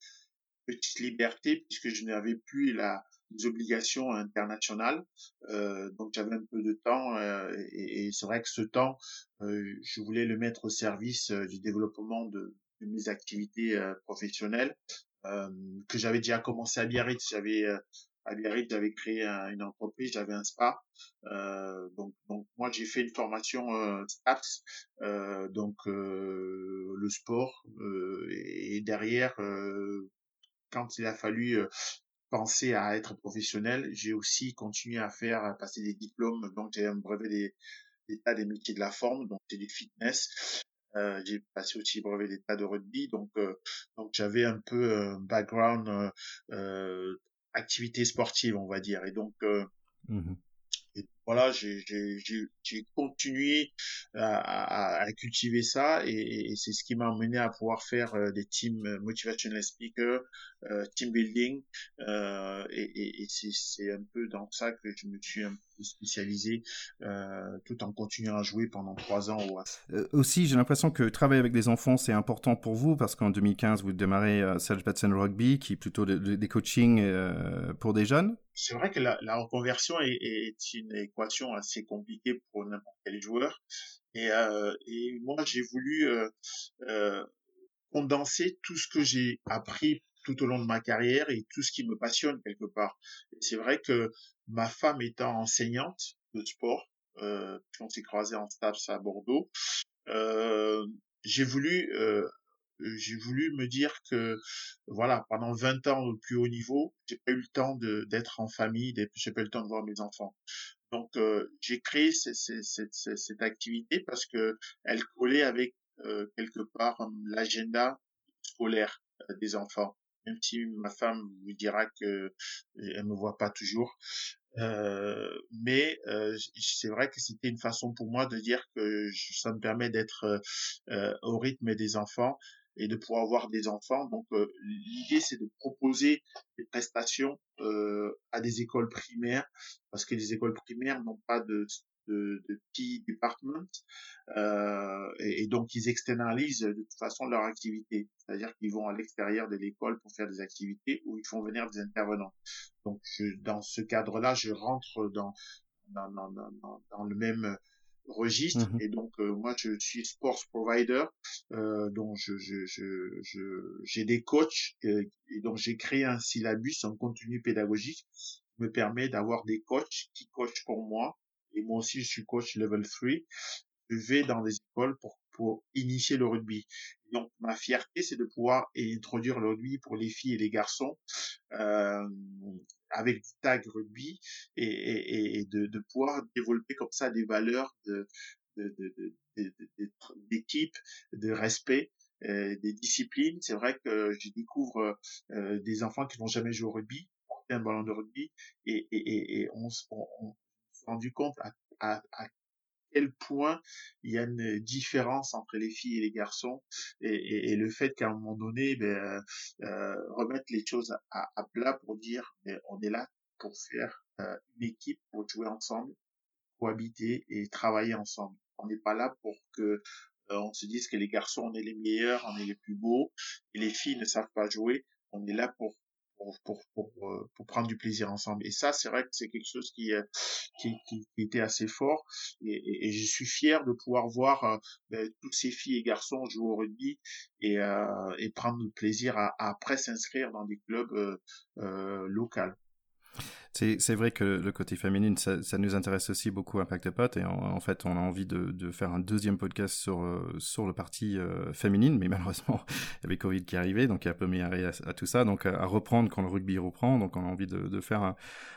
petite liberté puisque je n'avais plus la des obligations internationales. Euh, donc j'avais un peu de temps euh, et, et c'est vrai que ce temps, euh, je voulais le mettre au service du développement de, de mes activités euh, professionnelles euh, que j'avais déjà commencé à Biarritz. J'avais à Biarritz, j'avais créé une entreprise, j'avais un spa. Euh, donc, donc moi j'ai fait une formation euh, STAPS, euh, donc le sport. et derrière, quand il a fallu penser à être professionnel, j'ai aussi continué à faire à passer des diplômes. Donc j'ai un brevet des des métiers de la forme, donc c'est du fitness. Euh, j'ai passé aussi brevet d'état de rugby, donc euh, donc j'avais un peu un background euh, activité sportive, on va dire, et donc mmh et voilà, j'ai continué à, à, cultiver ça et, et c'est ce qui m'a amené à pouvoir faire des teams motivational speaker, euh, team building euh, et, et, et c'est un peu dans ça que je me suis un peu spécialisé euh, tout en continuant à jouer pendant trois ans au AS. Euh, aussi, j'ai l'impression que travailler avec des enfants c'est important pour vous parce qu'en 2015 vous démarrez euh, Serge Batson Rugby qui est plutôt des de, de coachings pour des jeunes. c'est vrai que la, la reconversion est, est, une équation assez compliquée pour n'importe quel joueur. Et, euh, moi, j'ai voulu euh, euh, condenser tout ce que j'ai appris tout au long de ma carrière et tout ce qui me passionne quelque part. C'est vrai que ma femme étant enseignante de sport, euh, on s'est croisé en stage à Bordeaux, j'ai voulu voulu me dire que voilà pendant 20 ans au plus haut niveau j'ai pas eu le temps d'être en famille j'ai pas eu le temps de voir mes enfants donc euh, j'ai créé cette, activité parce que elle collait avec euh, quelque part l'agenda scolaire euh, des enfants. Même si ma femme vous dira que elle me voit pas toujours euh, mais euh, c'est vrai que c'était une façon pour moi de dire que ça me permet d'être euh, au rythme des enfants et de pouvoir avoir des enfants. Donc l'idée c'est de proposer des prestations à des écoles primaires parce que les écoles primaires n'ont pas de de, de petits departments euh, et, donc ils externalisent de toute façon leur activité, c'est-à-dire qu'ils vont à l'extérieur de l'école pour faire des activités ou ils font venir des intervenants. Donc je, dans ce cadre-là, je rentre dans dans, dans, dans, dans le même registre. Mmh et donc euh, moi je suis sports provider euh, donc je je je j'ai des coachs euh, et donc j'ai créé un syllabus un contenu pédagogique qui me permet d'avoir des coachs qui coachent pour moi. Et moi aussi je suis coach level 3, je vais dans des écoles pour, pour initier le rugby. Donc ma fierté, c'est de pouvoir introduire le rugby pour les filles et les garçons. Euh, avec du tag rugby et, et, et de, de, pouvoir développer comme ça des valeurs de d'équipe, de, de, respect, euh, des disciplines. C'est vrai que je découvre euh, des enfants qui n'ont jamais joué au rugby, un ballon de rugby, et, et, et on, on, rendu compte à, à, à quel point il y a une différence entre les filles et les garçons et, le fait qu'à un moment donné ben, euh, remettre les choses à, à, plat pour dire ben, on est là pour faire euh, une équipe pour jouer ensemble cohabiter et travailler ensemble. On n'est pas là pour que euh, on se dise que les garçons on est les meilleurs on est les plus beaux et les filles ne savent pas jouer. On est là pour pour, pour, pour, euh, pour, prendre du plaisir ensemble. Et ça, c'est vrai que c'est quelque chose qui, euh, qui, qui, était assez fort. Et, et, je suis fier de pouvoir voir euh, ben, tous ces filles et garçons jouer au rugby et, euh, et prendre plaisir à, à après s'inscrire dans des clubs euh, locaux. C'est vrai que le côté féminine, ça, nous intéresse aussi beaucoup Impact Pot et en, fait, on a envie de, faire un deuxième podcast sur euh, sur le parti euh, féminine, mais malheureusement, il y avait Covid qui arrivait, donc il y a un peu mis à, à, tout ça, donc à, reprendre quand le rugby reprend, donc on a envie de, de faire un,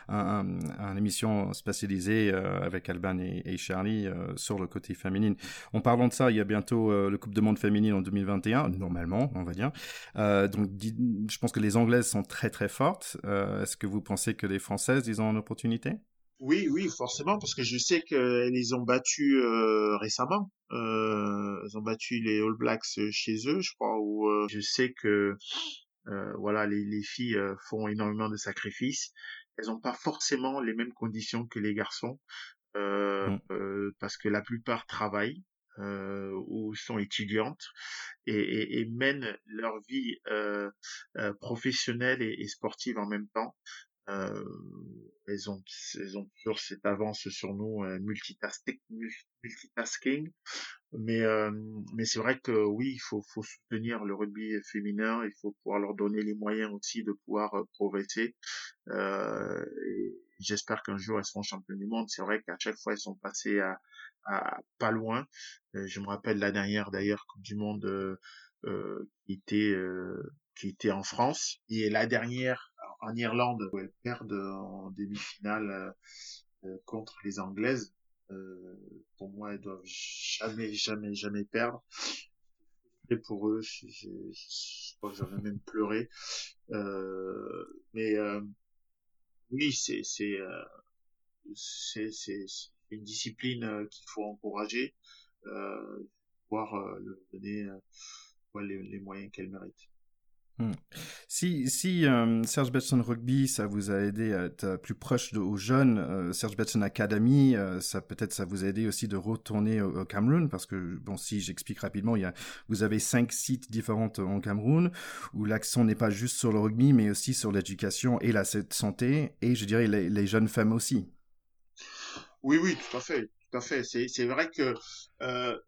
un, émission spécialisée euh, avec Alban et, et Charlie sur le côté féminine. En parlant de ça, il y a bientôt le Coupe de Monde féminine en 2021, normalement, on va dire. donc, je pense que les Anglaises sont très très fortes. Est-ce que vous pensez que les Français ils ont une opportunité? Oui, oui, forcément, parce que je sais qu'ils les ont battus euh, récemment. Euh, ils ont battu les All Blacks chez eux, je crois. Où euh, je sais que voilà, les, les filles font énormément de sacrifices. Elles n'ont pas forcément les mêmes conditions que les garçons, mm. parce que la plupart travaillent. ou sont étudiantes et, et, et mènent leur vie professionnelle et, et, sportive en même temps. Euh, elles ont elles ont toujours cette avance sur nous euh, multitasking, multitasking mais euh, mais c'est vrai que oui il faut faut soutenir le rugby féminin il faut pouvoir leur donner les moyens aussi de pouvoir euh, progresser. Euh, j'espère qu'un jour elles seront championnes du monde. C'est vrai qu'à chaque fois elles sont passées à, à pas loin. Je me rappelle la dernière d'ailleurs coupe du monde euh, qui était qui était en France. Et la dernière en Irlande où elles perdent en demi-finale euh, euh, contre les Anglaises. Euh, pour moi, elles doivent jamais, jamais, jamais perdre. Et pour eux, je, je, je crois que ai même pleuré. Euh, mais euh, oui, c'est c'est c'est c'est une discipline qu'il faut encourager, euh, leur donner les, les moyens qu'elle mérite. Hmm. Si, euh, Serge Betson Rugby, ça vous a aidé à être plus proche de, aux jeunes, euh, Serge Betson Academy, euh, ça peut-être ça vous a aidé aussi de retourner au, Cameroun, parce que bon, si j'explique rapidement, il y a, vous avez cinq sites différents en Cameroun où l'accent n'est pas juste sur le rugby, mais aussi sur l'éducation et la santé, et je dirais les, jeunes femmes aussi. Oui, oui, tout à fait tout à fait. C'est vrai que euh,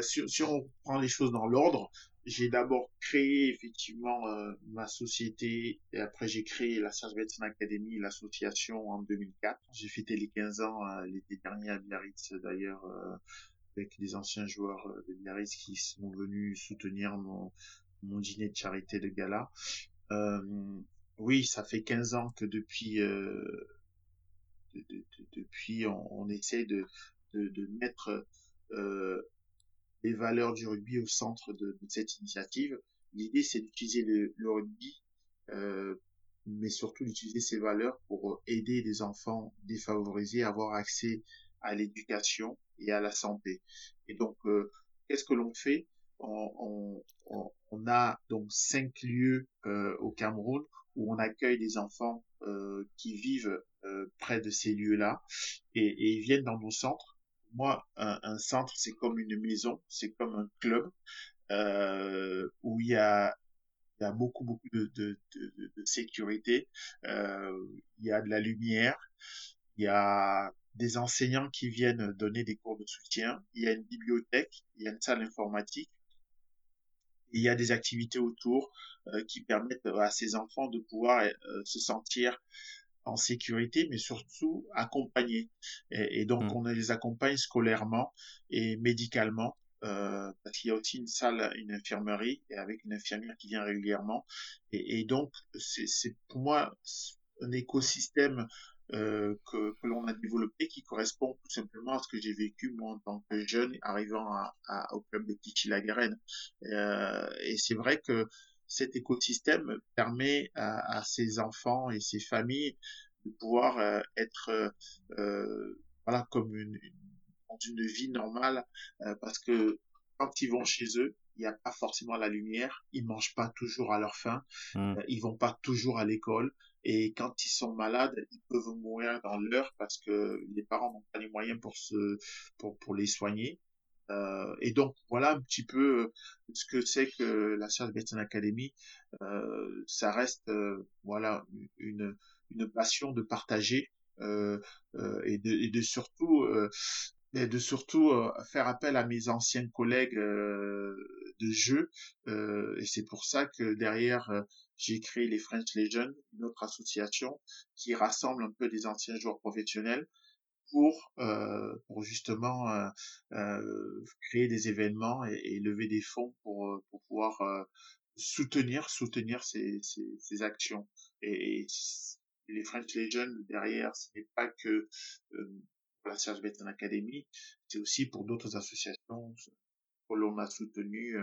si, on prend les choses dans l'ordre, j'ai d'abord créé effectivement euh, ma société et après j'ai créé la Serge Betson Academy, l'association en 2004. J'ai fêté les 15 ans euh, l'été dernier à Biarritz d'ailleurs euh, avec les anciens joueurs de Biarritz qui sont venus soutenir mon, mon dîner de charité de gala. oui, ça fait 15 ans que depuis de, de, depuis on, on, essaie de, de mettre euh, les valeurs du rugby au centre de, cette initiative. L'idée, c'est d'utiliser le, rugby, euh, mais surtout d'utiliser ces valeurs pour aider les enfants défavorisés à avoir accès à l'éducation et à la santé. Et donc, euh, qu'est-ce que l'on fait? On, on, on, a donc cinq lieux euh, au Cameroun où on accueille des enfants euh, qui vivent euh, près de ces lieux-là et, et, ils viennent dans nos centres moi, un, centre, c'est comme une maison, c'est comme un club euh, où il y a, beaucoup, beaucoup de, sécurité, euh, il y a de la lumière, il y a des enseignants qui viennent donner des cours de soutien, il y a une bibliothèque, il y a une salle informatique, il y a des activités autour euh, qui permettent à ces enfants de pouvoir se sentir en sécurité, mais surtout accompagnés. Et, donc, mmh. on les accompagne scolairement et médicalement. Euh, parce qu'il y a aussi une salle, une infirmerie, et avec une infirmière qui vient régulièrement. Et, et donc, c'est pour moi un écosystème euh, que, que l'on a développé qui correspond tout simplement à ce que j'ai vécu moi en tant que jeune arrivant à, à, au club de Tichy-la-Garenne. Euh, et c'est vrai que cet écosystème permet à, à, ces enfants et ces familles de pouvoir euh, être euh, euh, voilà comme une, dans une vie normale parce que quand ils vont chez eux il n'y a pas forcément la lumière, ils mangent pas toujours à leur faim, mmh. ils vont pas toujours à l'école et quand ils sont malades, ils peuvent mourir dans l'heure parce que les parents n'ont pas les moyens pour se pour pour les soigner. Euh, et donc voilà un petit peu euh, ce que c'est que la Serge Betson Academy. Euh, ça reste voilà une, une passion de partager et de, et, de, surtout de surtout faire appel à mes anciens collègues de jeu. et c'est pour ça que derrière j'ai créé les French une autre association qui rassemble un peu des anciens joueurs professionnels pour euh, pour justement euh, euh, créer des événements et, et, lever des fonds pour pour pouvoir soutenir soutenir ces, ces, ces actions. Et, les French Legends derrière ce n'est pas que pour la Serge Betton Academy c'est aussi pour d'autres associations que l'on a soutenues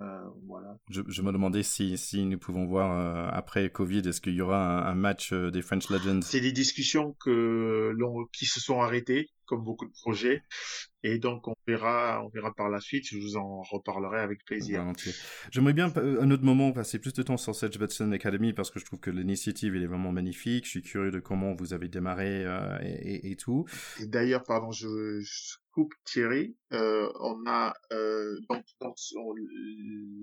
euh, voilà. Je, je, me demandais si, si nous pouvons voir euh, après Covid, est-ce qu'il y aura un, un match euh, des French Legends? C'est des discussions que l'on qui se sont arrêtées, comme beaucoup de projets, et donc on verra, on verra par la suite. Je vous en reparlerai avec plaisir. J'aimerais bien un autre moment passer plus de temps sur cette Betson Academy parce que je trouve que l'initiative elle est vraiment magnifique. Je suis curieux de comment vous avez démarré euh, et, tout. Et d'ailleurs, pardon, je, je coupe Thierry. Euh, on a euh, donc, donc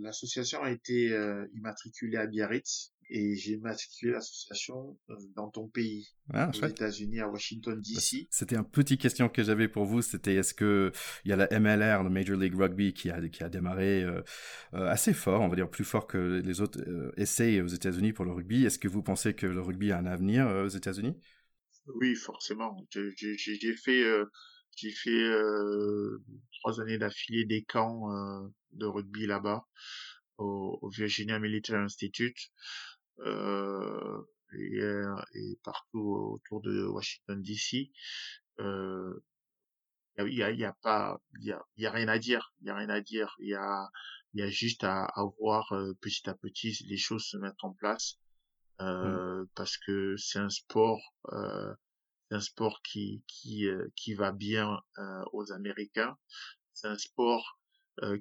l'association a été euh, immatriculée à Biarritz et j'ai matriculé l'association euh, dans ton pays, ah, aux États-Unis, à Washington D.C. C'était une petite question que j'avais pour vous. C'était est-ce que il y a la MLR, le Major League Rugby, qui a qui a démarré euh, euh, assez fort, on va dire plus fort que les autres euh, essais aux États-Unis pour le rugby. Est-ce que vous pensez que le rugby a un avenir aux États-Unis? Oui, forcément. J'ai fait j'ai fait trois années d'affilée des camps de rugby là-bas au Virginia Military Institute euh, et, euh, et, partout autour de Washington DC. Euh, il y a, y a pas, il y a, y a rien à dire, il y a rien à dire. Il y a, il y a juste à, à voir euh, petit à petit les choses se mettre en place euh, mmh. parce que c'est un sport, euh, c'est un sport qui qui qui va bien aux Américains. C'est un sport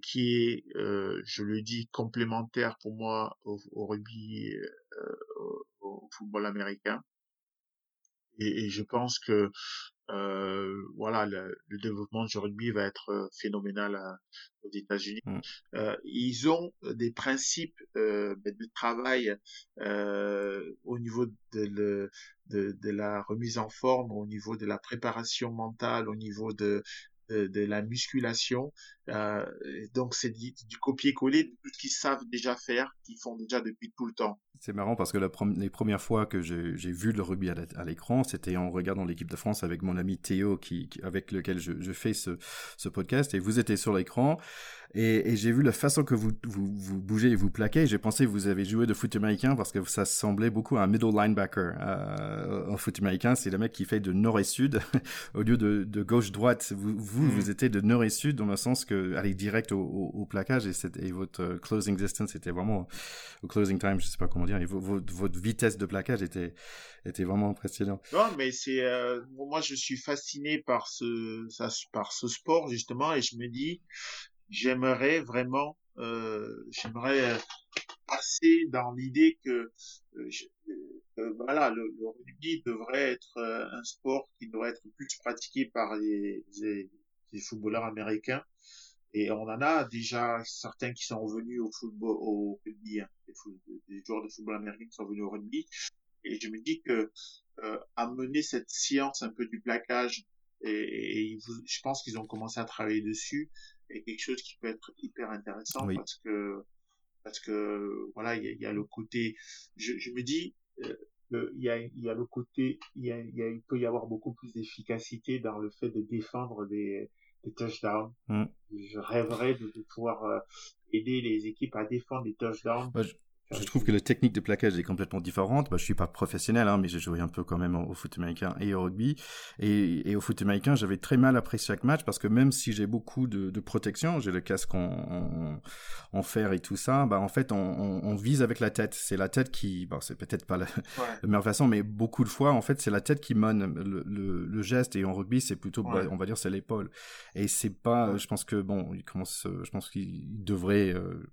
qui est, je le dis, complémentaire pour moi au, rugby, au, football américain. Et, et, je pense que euh, voilà, le, le, développement du rugby va être euh, phénoménal à, aux États-Unis. Mm. Euh, ils ont des principes euh, ben, de travail euh, au niveau de, le, de, de, la remise en forme, au niveau de la préparation mentale, au niveau de, de, la musculation. Euh, donc c'est du, copier-coller de tout ce qu'ils savent déjà faire, qu'ils font déjà depuis tout le temps. C'est marrant parce que la les premières fois que j'ai vu le rugby à l'écran, c'était en regardant l'équipe de France avec mon ami Théo, qui, avec lequel je, je fais ce, ce podcast, et vous étiez sur l'écran. Et, et j'ai vu la façon que vous, vous, vous bougez et vous plaquez. J'ai pensé que vous avez joué de foot américain parce que ça semblait beaucoup à un middle linebacker. Euh, en foot américain, c'est le mec qui fait de nord et sud au lieu de, de gauche-droite. Vous, vous, mm. vous étiez de nord et sud dans le sens que aller direct au, au, plaquage et, votre closing distance était vraiment au closing time, je sais pas comment dire. Et votre, vitesse de plaquage était était vraiment impressionnant. Non, mais c'est euh, moi je suis fasciné par ce par ce sport justement et je me dis j'aimerais vraiment, euh, j'aimerais euh, passer dans l'idée que, euh, voilà, le, rugby devrait être un sport qui devrait être plus pratiqué par les, footballeurs américains. Et on en a déjà certains qui sont revenus au football, au rugby, hein, des, joueurs de football américain qui sont venus au rugby. Et je me dis que euh, amener cette science un peu du plaquage, et, et je pense qu'ils ont commencé à travailler dessus, est quelque chose qui peut être hyper intéressant parce que parce que voilà il y a, le côté je, je me dis euh, il y a y a le côté il y a, il, peut y avoir beaucoup plus d'efficacité dans le fait de défendre des des touchdowns. Mm. Je rêverais de, pouvoir euh, aider les équipes à défendre des touchdowns. Je trouve que la technique de plaquage est complètement différente. Bah, je suis pas professionnel, hein, mais j'ai joué un peu quand même au, foot américain et au rugby. Et, et au foot américain, j'avais très mal après chaque match parce que même si j'ai beaucoup de, de protection, j'ai le casque en, en, fer et tout ça, bah en fait, on, on, vise avec la tête. C'est la tête qui, bon, c'est peut-être pas la, meilleure façon, mais beaucoup de fois, en fait, c'est la tête qui mène le, le, le, geste. Et en rugby, c'est plutôt, bah, on va dire, c'est l'épaule. Et c'est pas, je pense que bon, il commence, je pense qu'il devrait euh,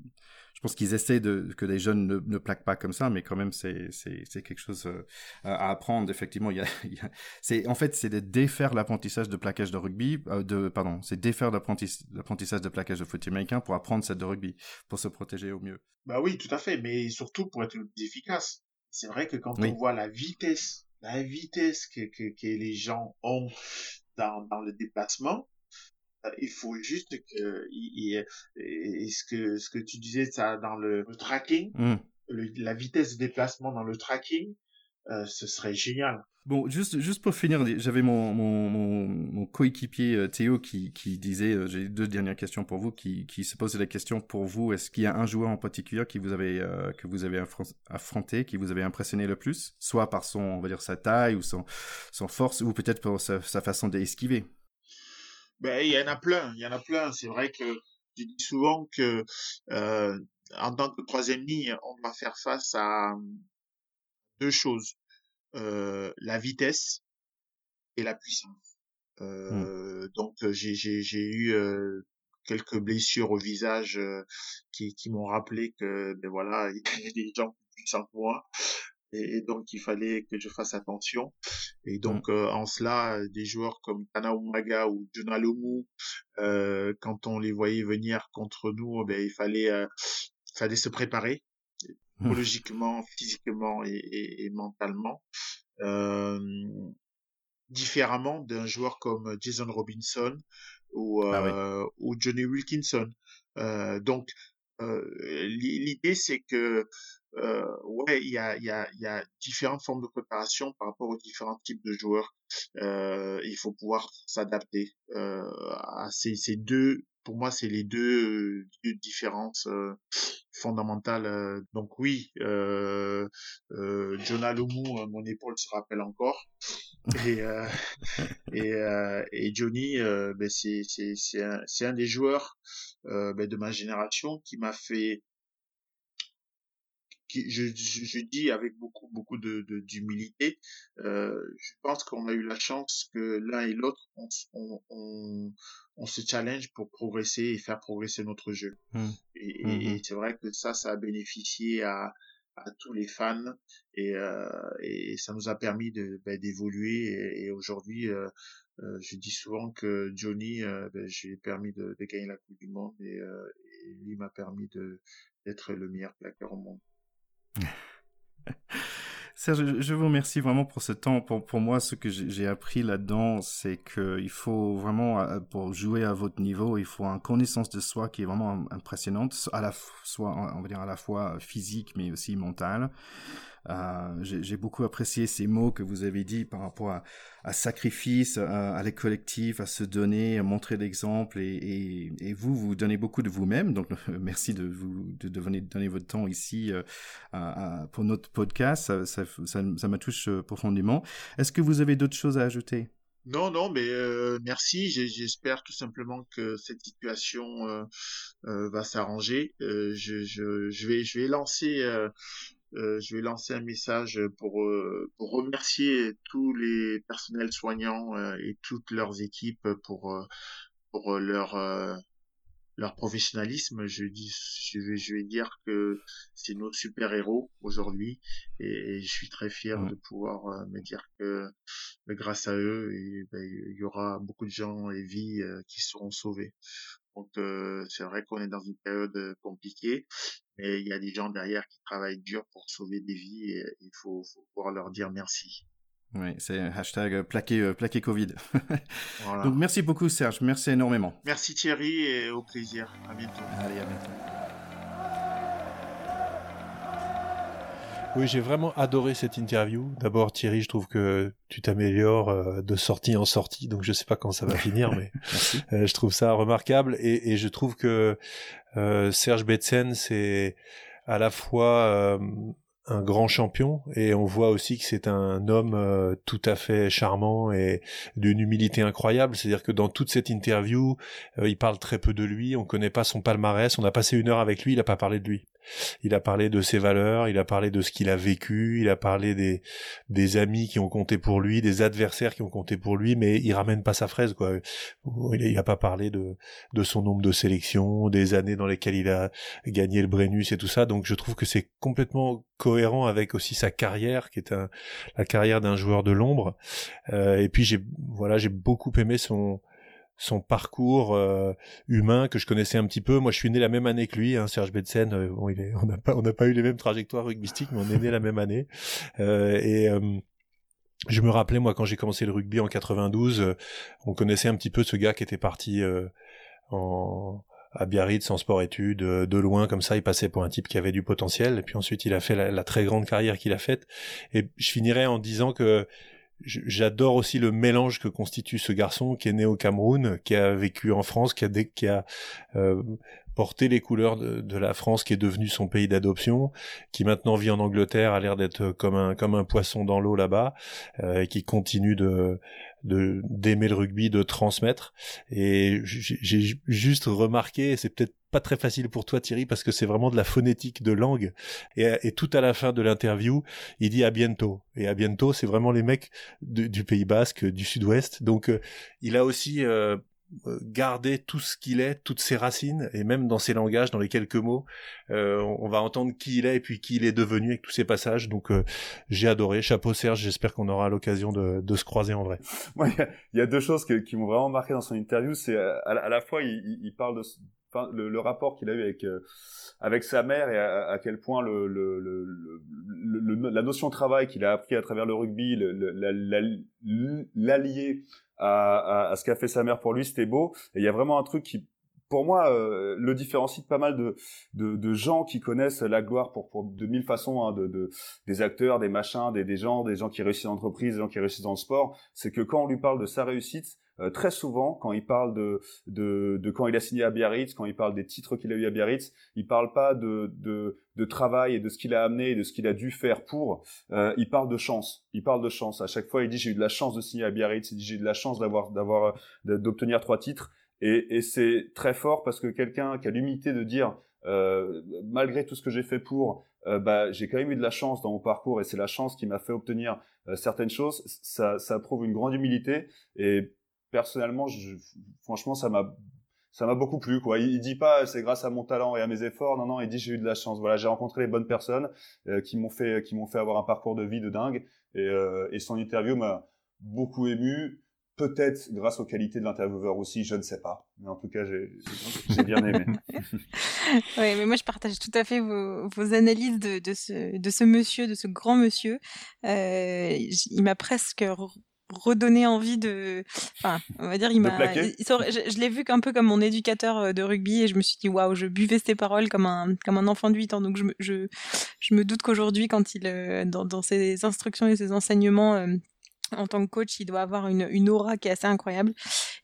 je pense qu'ils essaient de que les jeunes ne, ne, plaquent pas comme ça, mais quand même c'est c'est c'est quelque chose euh, à apprendre. Effectivement, il y a, il y a c'est en fait c'est de défaire l'apprentissage de plaquage de rugby, euh, de pardon, c'est défaire l'apprentissage de plaquage de foot américain pour apprendre cette de rugby, pour se protéger au mieux. Bah oui, tout à fait, mais surtout pour être plus efficace. C'est vrai que quand on voit la vitesse, la vitesse que, que, que les gens ont dans, dans le déplacement, il faut juste que il, ce que ce que tu disais ça dans le, tracking mmh. la vitesse de déplacement dans le tracking euh, ce serait génial. Bon, juste, juste pour finir, j'avais mon, mon, mon, coéquipier euh, Théo qui, qui disait, j'ai deux dernières questions pour vous, qui, qui se posait la question pour vous, est-ce qu'il y a un joueur en particulier qui vous avez, que vous avez affronté, qui vous avez impressionné le plus, soit par son, on va dire, sa taille ou son, son force, ou peut-être par sa, sa façon d'esquiver ben, il y en a plein, il y en a plein. C'est vrai que je dis souvent que euh, en tant que troisième ligne, on va faire face à deux choses euh, la vitesse et la puissance. Mmh. Euh, Donc j'ai j'ai j'ai eu euh, quelques blessures au visage euh, qui qui m'ont rappelé que ben voilà il y a des gens plus puissants que moi et, donc il fallait que je fasse attention. Et donc mm. euh, en cela, des joueurs comme Tana Umaga ou Jonah Lomu, euh, quand on les voyait venir contre nous, ben il fallait euh, fallait se préparer mm. psychologiquement, physiquement et, et, et mentalement. Euh, différemment d'un joueur comme Jason Robinson ou, ah ou Johnny Wilkinson. donc l'idée c'est que euh, ouais, il y a, y, a, y a différentes formes de préparation par rapport aux différents types de joueurs. Euh, il faut pouvoir s'adapter euh, à ces, ces deux. Pour moi, c'est les deux, deux différences euh, fondamentales. Euh. Donc oui, euh, euh, Jonah Lomu, mon épaule se rappelle encore. Et et, et Johnny, ben c'est un, un des joueurs ben de ma génération qui m'a fait je, je, dis avec beaucoup beaucoup de d'humilité, euh, je pense qu'on a eu la chance que l'un et l'autre on, on, on, on, se challenge pour progresser et faire progresser notre jeu. Mmh. Et, mmh et, c'est vrai que ça, ça a bénéficié à à tous les fans et, euh, et ça nous a permis de ben, d'évoluer et, et aujourd'hui euh, euh, je dis souvent que Johnny ben, j'ai permis de, de, gagner la coupe du monde et, et lui m'a permis de d'être le meilleur plaqueur au monde Serge, je vous remercie vraiment pour ce temps. Pour, pour moi, ce que j'ai appris là-dedans, c'est qu'il faut vraiment, euh, pour jouer à votre niveau, il faut une connaissance de soi qui est vraiment impressionnante, à la fois, on va dire à la fois physique, mais aussi mentale. Euh, J'ai beaucoup apprécié ces mots que vous avez dit par rapport à, sacrifice, à, à les collectifs, à se donner, à montrer l'exemple. Et, vous, vous donnez beaucoup de vous-même. Donc, merci de vous de, donner votre temps ici euh, pour notre podcast. Ça, ça, ça, touche euh, profondément. Est-ce que vous avez d'autres choses à ajouter? Non, non, mais merci. J'espère tout simplement que cette situation va s'arranger. Je, vais, je vais lancer euh, je vais lancer un message pour, euh, pour remercier tous les personnels soignants euh, et toutes leurs équipes pour, pour leur, leur professionnalisme. Je, dis, je, vais, je vais dire que c'est nos super-héros aujourd'hui et, je suis très fier de pouvoir me dire que grâce à eux, ben, il y aura beaucoup de gens et vies qui seront sauvées. Donc c'est vrai qu'on est dans une période compliquée, mais il y a des gens derrière qui travaillent dur pour sauver des vies et il faut, faut pouvoir leur dire merci. Oui, c'est hashtag plaqué, plaqué Covid. voilà. Donc merci beaucoup Serge, merci énormément. Merci Thierry et au plaisir. À bientôt. Allez, à bientôt. Oui, j'ai vraiment adoré cette interview. D'abord, Thierry, je trouve que tu t'améliores euh, de sortie en sortie, donc je sais pas quand ça va finir, mais euh, je trouve ça remarquable et, et je trouve que euh, Serge Betsen, c'est à la fois un grand champion et on voit aussi que c'est un homme euh, tout à fait charmant et d'une humilité incroyable. C'est-à-dire que dans toute cette interview, euh, il parle très peu de lui, on connaît pas son palmarès, on a passé une heure avec lui, il a pas parlé de lui. Il a parlé de ses valeurs, il a parlé de ce qu'il a vécu, il a parlé des, des amis qui ont compté pour lui, des adversaires qui ont compté pour lui, mais il ramène pas sa fraise, quoi. Il a pas parlé de, de son nombre de sélections, des années dans lesquelles il a gagné le Brennus et tout ça, donc je trouve que c'est complètement cohérent avec aussi sa carrière qui est un, la carrière d'un joueur de l'ombre euh, et puis j'ai voilà j'ai beaucoup aimé son son parcours euh, humain que je connaissais un petit peu. Moi, je suis né la même année que lui, hein, Serge Betsen. Euh, bon, il est, on n'a pas, on n'a pas eu les mêmes trajectoires rugbystiques, mais on est né la même année. Euh, et euh, je me rappelais, moi, quand j'ai commencé le rugby en 92, euh, on connaissait un petit peu ce gars qui était parti en à Biarritz en sport-études, de loin comme ça, il passait pour un type qui avait du potentiel. Et puis ensuite, il a fait la, très grande carrière qu'il a faite. Et je finirai en disant que j'adore aussi le mélange que constitue ce garçon qui est né au Cameroun, qui a vécu en France, qui a, qui a euh, porté les couleurs de, de, la France, qui est devenu son pays d'adoption, qui maintenant vit en Angleterre, a l'air d'être comme un comme un poisson dans l'eau là-bas, euh, et qui continue de d'aimer le rugby, de transmettre. Et j'ai juste remarqué, c'est peut-être pas très facile pour toi Thierry parce que c'est vraiment de la phonétique de langue. Et, tout à la fin de l'interview, il dit à bientôt. Et à bientôt, c'est vraiment les mecs du Pays Basque, du Sud-Ouest. Donc euh, il a aussi euh, garder tout ce qu'il est, toutes ses racines, et même dans ses langages, dans les quelques mots, euh, on va entendre qui il est et puis qui il est devenu avec tous ses passages. Donc j'ai adoré. Chapeau Serge, j'espère qu'on aura l'occasion de, se croiser en vrai. Il y, a deux choses qui m'ont vraiment marqué dans son interview. C'est à, à, la fois il, il parle de le, rapport qu'il a eu avec euh, avec sa mère et à, quel point la notion de travail qu'il a appris à travers le rugby, l'allier à, ce qu'a fait sa mère pour lui, c'était beau. Et il y a vraiment un truc qui, pour moi, euh, le différencie de pas mal de, gens qui connaissent la gloire pour, de mille façons, hein, de, de, des acteurs, des machins, des, des gens, des gens qui réussissent en entreprise, des gens qui réussissent dans le sport. C'est que quand on lui parle de sa réussite, euh, très souvent, quand il parle de, de, de, quand il a signé à Biarritz, quand il parle des titres qu'il a eu à Biarritz, il parle pas de, de, de travail et de ce qu'il a amené et de ce qu'il a dû faire pour. Euh, il parle de chance. Il parle de chance. À chaque fois, il dit j'ai eu de la chance de signer à Biarritz. Il dit j'ai eu de la chance d'avoir d'avoir d'obtenir trois titres. Et, et c'est très fort parce que quelqu'un qui a l'humilité de dire malgré tout ce que j'ai fait pour, bah, j'ai quand même eu de la chance dans mon parcours et c'est la chance qui m'a fait obtenir certaines choses. Ça, ça prouve une grande humilité et personnellement, je, franchement, ça m'a ça m'a beaucoup plu quoi. Il, dit pas c'est grâce à mon talent et à mes efforts. Non non, il dit j'ai eu de la chance. Voilà, j'ai rencontré les bonnes personnes euh, qui m'ont fait qui m'ont fait avoir un parcours de vie de dingue et, euh, et son interview m'a beaucoup ému. Peut-être grâce aux qualités de l'intervieweur aussi, je ne sais pas. Mais en tout cas, j'ai bien aimé. oui, mais moi, je partage tout à fait vos, vos analyses de, de, ce, de ce monsieur, de ce grand monsieur. Euh, il m'a presque redonner envie de enfin on va dire il m'a je, l'ai vu un peu comme mon éducateur euh, de rugby et je me suis dit waouh je buvais ses paroles comme un comme un enfant de 8 ans donc je me je, je me doute qu'aujourd'hui quand il euh, dans, dans ses instructions et ses enseignements euh, en tant que coach, il doit avoir une, une aura qui est assez incroyable.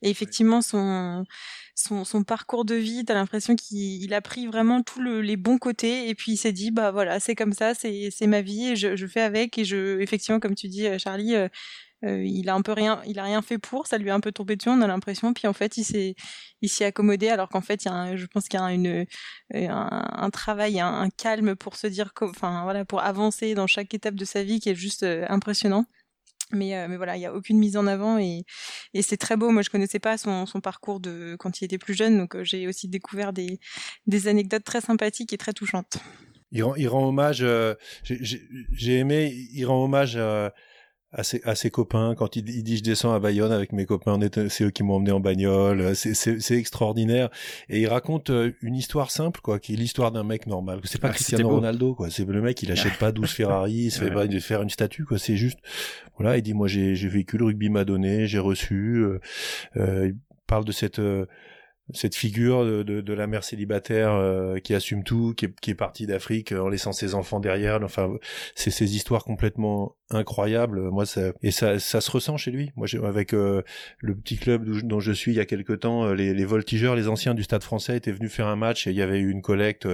Et effectivement, son, son, son parcours de vie, tu as l'impression qu'il a pris vraiment tous les bons côtés et puis il s'est dit, bah voilà, c'est comme ça, c'est ma vie et je, je fais avec. Et je, effectivement, comme tu dis, Charlie, euh, il a un peu rien, il a rien fait pour, ça lui a un peu tombé dessus, on a l'impression. Puis en fait, il s'est, il s'est accommodé, alors qu'en fait, il y a je pense qu'il y a une, euh, un, travail, un, calme pour se dire, enfin voilà, pour avancer dans chaque étape de sa vie qui est juste euh, impressionnant. Mais, mais voilà, il y a aucune mise en avant et, et c'est très beau. Moi, je connaissais pas son, son parcours de quand il était plus jeune, donc j'ai aussi découvert des, des anecdotes très sympathiques et très touchantes. Il rend hommage. j'ai aimé. Il rend hommage à ses, à ses copains quand il, il, dit je descends à Bayonne avec mes copains c'est eux qui m'ont emmené en bagnole c'est extraordinaire. Et il raconte euh, une histoire simple quoi qui est l'histoire d'un mec normal. C'est pas ah, Cristiano Ronaldo quoi. C'est le mec il achète pas 12 Ferrari il se fait pas faire une statue quoi. C'est juste voilà il dit moi j'ai vécu le rugby m'a donné j'ai reçu euh, euh, il parle de cette euh, cette figure de, de, de, la mère célibataire euh, qui assume tout, qui est, qui est partie d'Afrique en laissant ses enfants derrière. Enfin, c'est ces histoires complètement incroyables. Moi, ça et ça, ça se ressent chez lui. Moi, avec euh, le petit club dont je suis il y a quelque temps, euh, les, les voltigeurs, les anciens du Stade Français étaient venus faire un match et il y avait eu une collecte.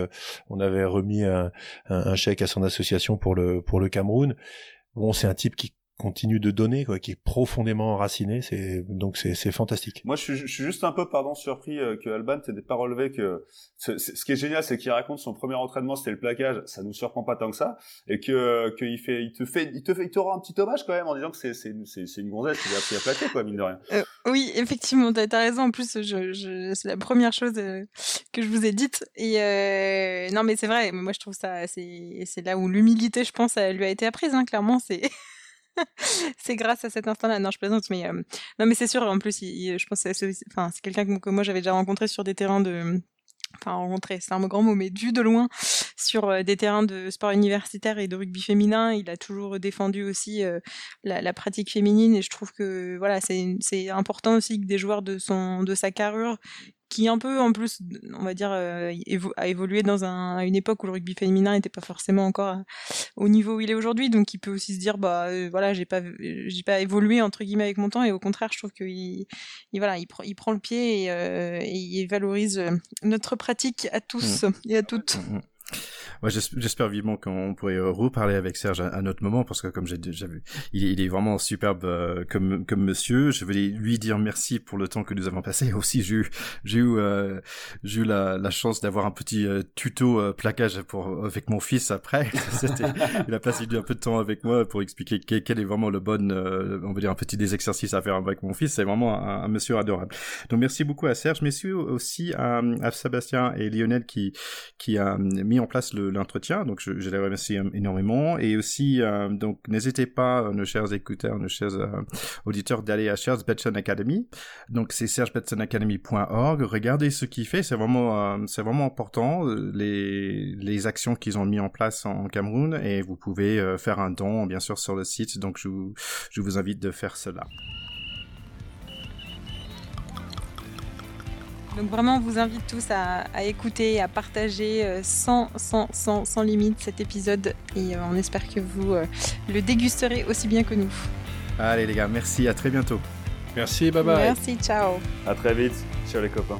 On avait remis un, un, un chèque à son association pour le pour le Cameroun. Bon, c'est un type qui continue de donner, quoi, qui est profondément enraciné. C'est donc c'est fantastique. Moi, je suis, je suis, juste un peu pardon surpris euh, que Alban t'ait pas relevé que ce, ce, qui est génial, c'est qu'il raconte son premier entraînement, c'était le plaquage. Ça nous surprend pas tant que ça, et que qu'il fait, il te fait, il te fait, il te rend un petit hommage quand même en disant que c'est c'est c'est une gonzesse qui a appris à plaquer quoi, mine de rien. Euh, oui, effectivement, t'as as raison. En plus, je, je c'est la première chose euh, que je vous ai dite. Et euh, non, mais c'est vrai. Moi, je trouve ça, c'est c'est là où l'humilité, je pense, elle lui a été apprise. Hein, clairement, c'est c'est grâce à cet instant-là. Non, je plaisante, mais euh, non, mais c'est sûr. En plus, je pense que c'est, c'est quelqu'un que, moi j'avais déjà rencontré sur des terrains de, enfin rencontré, c'est un grand mot, mais vu de loin sur euh, des terrains de sport universitaire et de rugby féminin. Il a toujours défendu aussi euh, la, la, pratique féminine et je trouve que voilà, c'est, c'est important aussi que des joueurs de son, de sa carrure qui un peu en plus on va dire euh, a évolué dans un, une époque où le rugby féminin n'était pas forcément encore euh, au niveau où il est aujourd'hui donc il peut aussi se dire bah euh, voilà j'ai pas j'ai pas évolué entre guillemets avec mon temps et au contraire je trouve qu'il il, voilà il, il prend le pied et, et il valorise notre pratique à tous mmh. et à toutes mmh. Moi, j'espère vivement qu'on pourrait euh, reparler avec Serge à, un autre moment parce que comme j'ai déjà vu, il est, vraiment superbe euh, comme comme monsieur. Je voulais lui dire merci pour le temps que nous avons passé. Aussi, j'ai eu j'ai eu euh, j'ai eu la, chance d'avoir un petit euh, tuto plaquage pour avec mon fils après. il a passé un peu de temps avec moi pour expliquer quel, est vraiment le bon on va dire un petit des exercices à faire avec mon fils. C'est vraiment un, monsieur adorable. Donc merci beaucoup à Serge. Merci aussi à, à Sébastien et Lionel qui qui a mis en place l'entretien. Donc je, les remercie énormément. Et aussi, euh, donc n'hésitez pas, euh, nos chers écouteurs, nos chers euh, auditeurs, d'aller à Serge Betson Academy. Donc c'est sergebetsonacademy.org. Regardez ce qu'il fait. C'est vraiment, c'est vraiment important les les actions qu'ils ont mis en place en, Cameroun. Et vous pouvez faire un don, bien sûr, sur le site. Donc je je vous invite de faire cela. Donc vraiment, on vous invite tous à, à écouter, à partager euh, sans, sans, sans, sans, limite cet épisode et euh, on espère que vous euh, le dégusterez aussi bien que nous. Allez les gars, merci, à très bientôt. Merci, bye bye. Merci, ciao. À très vite, ciao les copains.